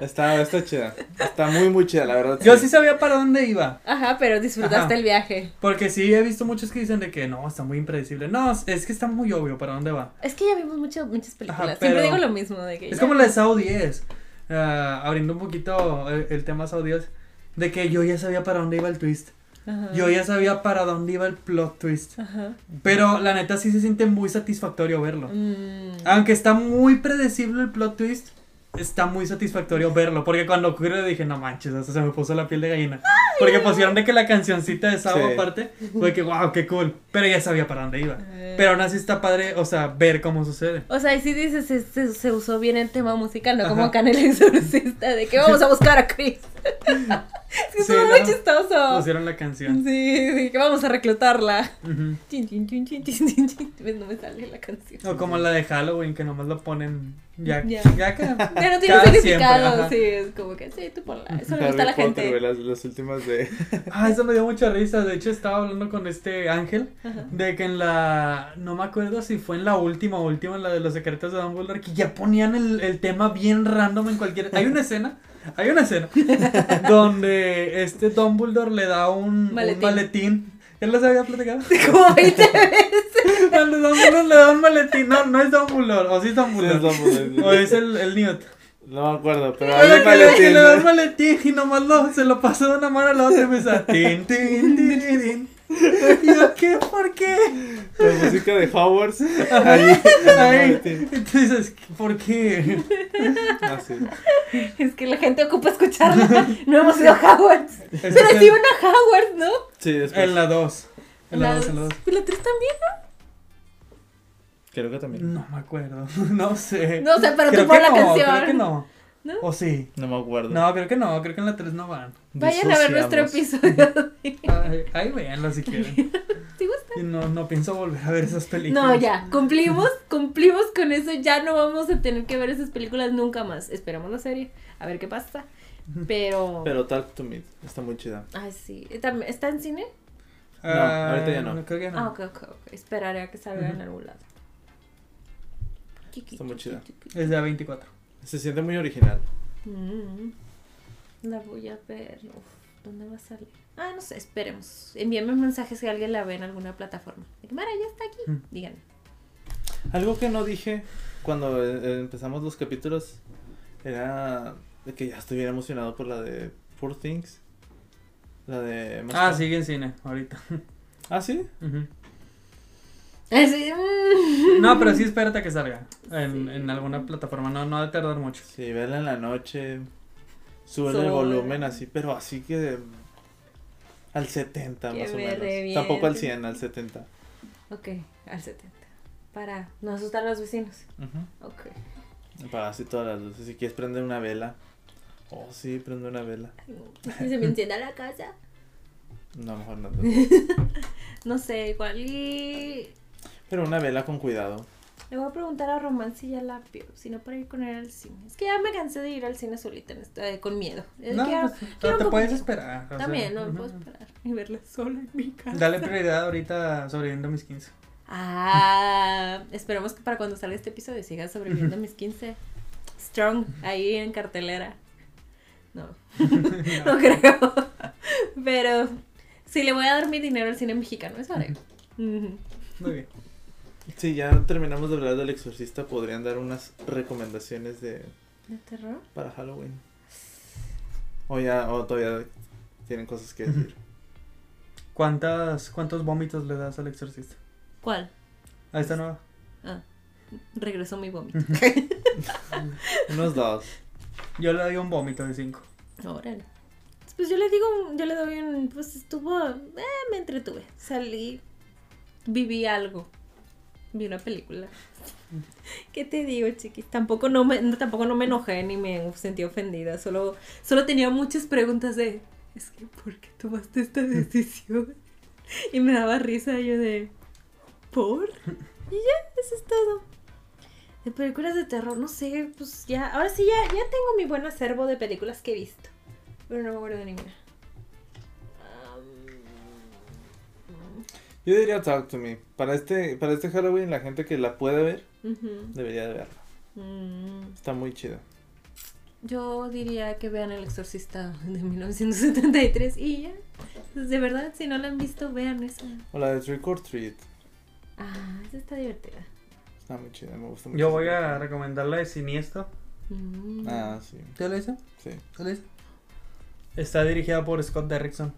Está, está chida. Está muy, muy chida, la verdad. Yo sí sabía para dónde iba. Ajá, pero disfrutaste Ajá. el viaje. Porque sí he visto muchos que dicen de que no, está muy impredecible. No, es que está muy obvio para dónde va. Es que ya vimos mucho- muchas películas. Ajá, Siempre digo lo mismo de que Es ya. como la de Saw 10. ah, abriendo un poquito el, el tema Saw 10. De que yo ya sabía para dónde iba el twist. Ajá. Yo ya sabía para dónde iba el plot twist. Ajá. Pero la neta sí se siente muy satisfactorio verlo. Mm. Aunque está muy predecible el plot twist, está muy satisfactorio verlo. Porque cuando ocurrió dije, no manches, hasta se me puso la piel de gallina. Porque pusieron de que la cancioncita de Sao Sí. aparte, fue que, wow, qué cool. Pero ya sabía para dónde iba. Eh. Pero aún así está padre, o sea, ver cómo sucede. O sea, y sí dices, se, se, se usó bien el tema musical, no como Ajá. acá en el exorcista, de que vamos a buscar a Chris. Es [LAUGHS] que Sí, estuvo muy chistoso. Pusieron la canción. Sí, sí, que vamos a reclutarla. Ujú. Chin, chin, chin, chin, chin, chin, chin. Ves, No me sale la canción. O como la de Halloween, que nomás lo ponen ya, Ya. ya, que. [LAUGHS] Ya no tiene significado, siempre, sí, es como que sí, tú ponla. Eso le gusta a la Potter, gente. las, las últimas de. [LAUGHS] Ah, eso me dio mucha risa. De hecho, estaba hablando con este Ángel. Ajá. De que en la. No me acuerdo si fue en la última o última, en la de los secretos de Dumbledore, que ya ponían el, el tema bien random en cualquier. Hay una escena. [LAUGHS] Hay una escena. [LAUGHS] donde este Dumbledore le da un un Maletín. maletín. ¿Él les había platicado? [LAUGHS] Como 20 veces. Cuando Dumbledore le da un maletín. No, no es Dumbledore. O sí es Sí, Dumbledore. es Dumbledore. O es el, el Newt. No me acuerdo, pero hay un que maletín. le da un maletín y nomás lo, se lo pasó de una mano a la otra y me dice, tin, tin, tin, tin, tin. [LAUGHS] Y yo, ¿qué? ¿Por qué? La música de Hogwarts. Ahí. en el Ay, maletín. y tú dices, ¿por qué? Ah, sí. Es que la gente ocupa escucharla. No hemos ido a Hogwarts. Es Pero que sí iban a Hogwarts, ¿no? Sí, después. En la 2. En la 2, en la 2. ¿Y la 3 también? Creo que también. No me acuerdo. [LAUGHS] No sé. No sé, pero creo tú que la no, canción. Creo que no. ¿No? ¿O sí? No me acuerdo. No, creo que no. Creo que en la 3 no van. Vayan a ver nuestro episodio. [LAUGHS] Ay, ahí véanlo si quieren. [LAUGHS] ¿Sí gusta? Y no, no pienso volver a ver esas películas. No, ya, cumplimos, cumplimos con eso, ya no vamos a tener que ver esas películas nunca más. Esperamos la serie, a ver qué pasa. Pero... Pero Talk to Me está muy chida. Ay, sí. ¿Está, está en cine? No, ahorita ya no. Ah, Creo que no. Ah, ok, ok, ok. Esperaré a que salga en algún lado. Está muy chida. Es de A24. Se siente muy original. Mm, La voy a ver. Uf, ¿Dónde va a salir? Ah, no sé, esperemos. Envíenme un mensaje si alguien la ve en alguna plataforma. De que, Mara, ya está aquí. Mm. Díganme. Algo que no dije cuando eh, empezamos los capítulos era de que ya estuviera emocionado por la de Poor Things. La de... Ah, sigue en cine ahorita. Ah, sí. Así, mm. [LAUGHS] No, pero sí espérate a que salga en, en alguna plataforma. No, no ha de tardar mucho. Sí, verla en la noche. Suben el Sube. volumen así, pero así que de- al 70 Que más o me menos. reviente. Tampoco al 100, al 70. Ok, al 70. Para no asustar a los vecinos. Ujú. Ok. Apaga así todas las luces. Si quieres prender una vela. Oh, sí, prende una vela. ¿Y [LAUGHS] se me encienda la casa? No, mejor no. [LAUGHS] No sé, igual y... Pero una vela con cuidado. Le voy a preguntar a Román si ya la vio, si no para ir con él al cine. Es que ya me cansé de ir al cine solita, eh, con miedo. Eh, No, quiero- pues, quiero te puedes esperar. o sea, También, no me ujú. puedo esperar y verla sola en mi casa. Dale prioridad ahorita a sobreviviendo a mis 15. Ah, esperemos que para cuando salga este episodio siga sobreviviendo a mis 15. Strong ahí en cartelera. No, [LAUGHS] no creo. Pero si le voy a dar mi dinero al cine mexicano, eso haré. Muy bien. Sí, ya terminamos de hablar del exorcista. Podrían dar unas recomendaciones de ¿De terror? para Halloween. O ya, o todavía tienen cosas que decir. ¿Cuántas, ¿Cuántos vómitos le das al exorcista? ¿Cuál? A esta nueva. Ah, regresó mi vómito. [LAUGHS] Unos dos. Yo le doy un vómito de 5. Órale. Pues yo le digo, yo le doy un, pues estuvo, eh, me entretuve. Salí, viví algo. Vi una película. [LAUGHS] ¿Qué te digo, chiquis? Tampoco no me, tampoco no me enojé ni me sentí ofendida. Solo, solo tenía muchas preguntas de, es que, ¿por qué tomaste esta [LAUGHS] decisión? Y me daba risa yo de, ¿por? Y ya, eso es todo. De películas de terror, no sé, pues ya, ahora sí ya, ya tengo mi buen acervo de películas que he visto. Pero no me acuerdo de ninguna. Yo diría Talk to Me. Para este, para este Halloween, la gente que la puede ver, debería de verla. Mm, Está muy chida. Yo diría que vean El Exorcista de 1973 y ya. Pues, de verdad, si no la han visto, vean esa. O la de Trick or Treat. Ah, esa está divertida. Está muy chida, me gusta mucho. Yo voy a recomendar la de Siniestro. Mm. Ah, sí. ¿Te la hice? Sí. ¿Te la hice? Está dirigida por Scott Derrickson.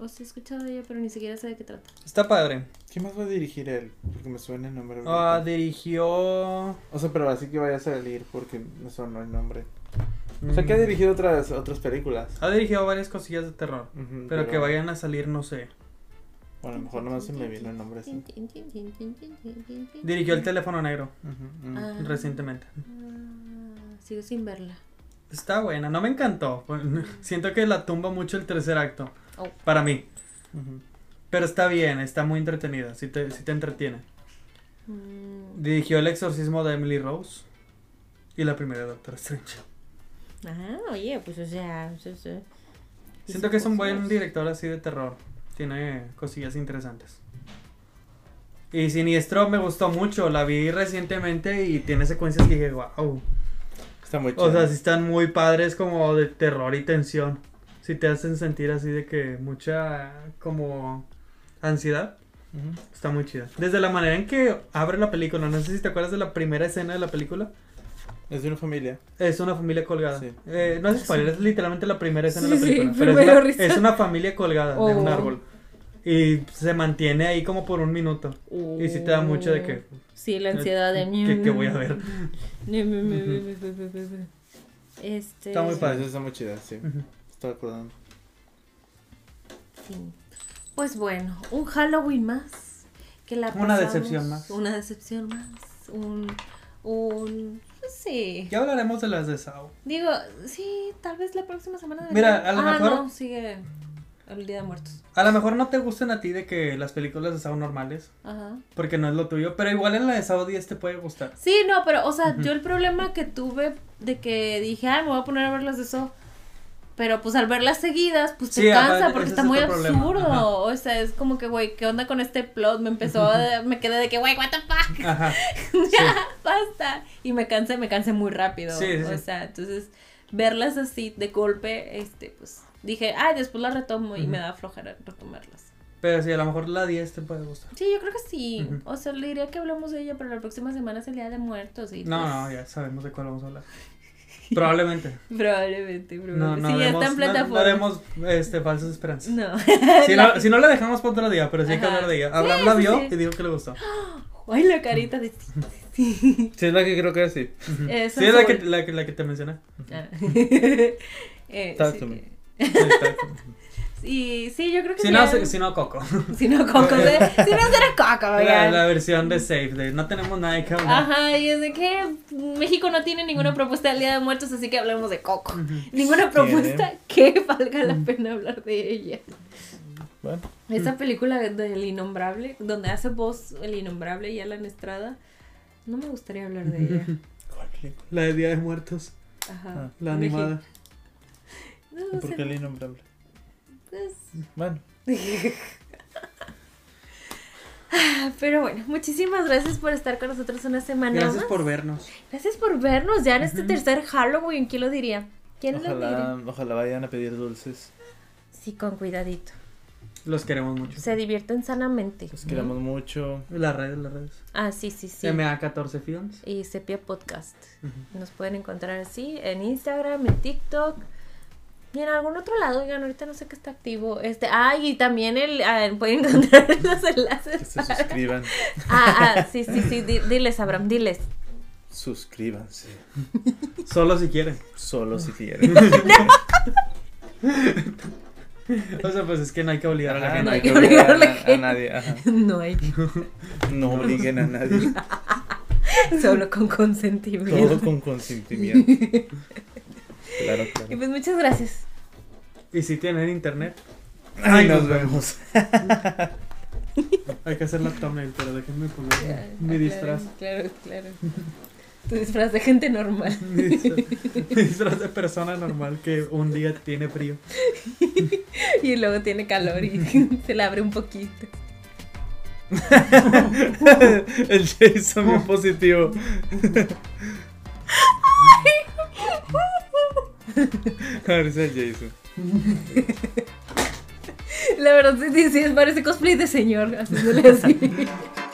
O sí he escuchado de ella, pero ni siquiera sé de qué trata. Está padre. ¿Quién más va a dirigir él? Porque me suena el nombre. Ah, dirigió. O sea, pero así que vaya a salir porque me sonó el nombre. O sea, mm, que ha dirigido otras, otras películas. Ha dirigido varias cosillas de terror. Pero que vayan a salir, no sé. Bueno, a lo mejor nomás se me vino el nombre así. Dirigió El teléfono negro ujú. Ah. recientemente. Ah, sigo sin verla. Está buena, no me encantó. [LAUGHS] Siento que la tumba mucho el tercer acto. Oh. Para mí. Pero está bien, está muy entretenida. Si te, sí te entretiene. Mm, Dirigió El exorcismo de Emily Rose. Y la primera de Doctor Strange. Ah, oye, pues o sea. sí, sí. Siento que es un buen cosas. director así de terror. Tiene cosillas interesantes. Y Siniestro me gustó mucho. La vi recientemente y tiene secuencias que dije, wow. Está muy chido. O sea, sí están muy padres como de terror y tensión. Si te hacen sentir así de que mucha como ansiedad. Está muy chida. Desde la manera en que abre la película. No sé si te acuerdas de la primera escena de la película. Es de una familia. Es una familia colgada. Sí. Eh, no es spoiler, es literalmente la primera escena de la película. pero es, una, risa. es una familia colgada de un Oh. árbol. Y se mantiene ahí como por un minuto. Y sí te da mucho de que. Sí, la ansiedad de. ¿Qué, qué voy a ver? Este. Está muy padre. está muy chida, sí. Estaba acordando. Sí. Pues bueno, un Halloween más. Que la Una pasamos- decepción más. Una decepción más. Un. Un. Sí. Ya hablaremos de las de Sao. Digo, sí, tal vez la próxima semana. Mira, debería- a lo ah, mejor- No, sigue el Día de Muertos. A lo mejor no te gusten a ti de que las películas de Sao normales. Ajá. Porque no es lo tuyo. Pero igual en la de Sao 10 te puede gustar. Sí, no, pero, o sea, yo el problema que tuve de que dije, ay, me voy a poner a ver las de eso. Pero pues al verlas seguidas, pues te Sí, cansa porque es está muy absurdo. O sea, es como que, güey, ¿qué onda con este plot? Me empezó a. [LAUGHS] Me quedé de que, güey, what the fuck. Ajá. [LAUGHS] ya, basta. Y me cansé, me cansé muy rápido. Sí, sí, o sea, entonces, verlas así de golpe, este, pues dije, ay, después las retomo y me da flojera retomarlas. Pero sí, a lo mejor la 10 te puede gustar. Sí, yo creo que sí. O sea, le diría que hablamos de ella, pero la próxima semana es el Día de Muertos. Y No, pues, no, ya sabemos de cuál vamos a hablar. [LAUGHS] Probablemente. Probablemente, No, probablemente. no sí, ya demos, está en no- plataforma. no demos este, falsas esperanzas. No. [LAUGHS] Si no, si no la dejamos para otro día, pero sí hay que hablar de ella. Sí, Abraham la vio sí. y dijo que le gustó. [GASPS] Ay, la carita de [LAUGHS] sí. es la que creo que es, sí. Sí, es la que, la, que, la que te mencioné. Ah. Eh, Talk sí. to me. Sí, yo creo que si, no, si, si no, Coco. [LAUGHS] Si no, Coco. de- [LAUGHS] Si no, será Coco, La, la versión de Safe, de no tenemos nada que hablar. Ajá, y es de que México no tiene ninguna propuesta del Día de Muertos, así que hablemos de Coco. Ninguna propuesta que [LAUGHS] valga la pena hablar de ella. Bueno, Esa película del Innombrable, donde hace voz el Innombrable y Alan Estrada, no me gustaría hablar de ella. ¿cuál película? La de Día de Muertos, Ajá. Ah, la animada. No, ¿Y o por qué el innombrable? Pues, Bueno, [LAUGHS] Pero bueno, muchísimas gracias por estar con nosotros una semana Gracias más. por vernos. Gracias por vernos ya en este tercer Halloween. ¿Quién lo diría? ¿Quién lo diría? ojalá vayan a pedir dulces. Sí, con cuidadito. Los queremos mucho. Se divierten sanamente. Los queremos mucho. Las redes, las redes. Ah, sí, sí, sí. MA14 Films. Y Sepia Podcast. Nos pueden encontrar así en Instagram, en TikTok. Y en algún otro lado, oigan, ahorita no sé qué está activo. Este, ah, y también el, ah, pueden encontrar [LAUGHS] los Que enlaces. se para- suscriban. Ah, ah, sí, sí, sí, di- diles, Abraham, diles. Suscríbanse. Solo si quieren. Solo si quieren. [LAUGHS] O sea, pues es que no hay que obligar a la gente. no hay que que obligar a, la nadie. ajá. No hay, No obliguen a nadie. [LAUGHS] solo con consentimiento. Todo con consentimiento. Claro, [LAUGHS] Y pues muchas gracias. Y si tienen internet, Ay, Ay, nos nos vemos. hay que hacer la thumbnail, pero déjenme poner Ya, mi aclaren, disfraz. Claro, claro. Tu disfraz de gente normal. [LAUGHS] Mi disfraz, mi disfraz de persona normal que un día tiene frío. [LAUGHS] Y luego tiene calor y se le abre un poquito. El Jason bien positivo. A [LAUGHS] ver, es el Jason. La verdad, sí, sí, parece cosplay de señor, haciéndole así. [LAUGHS]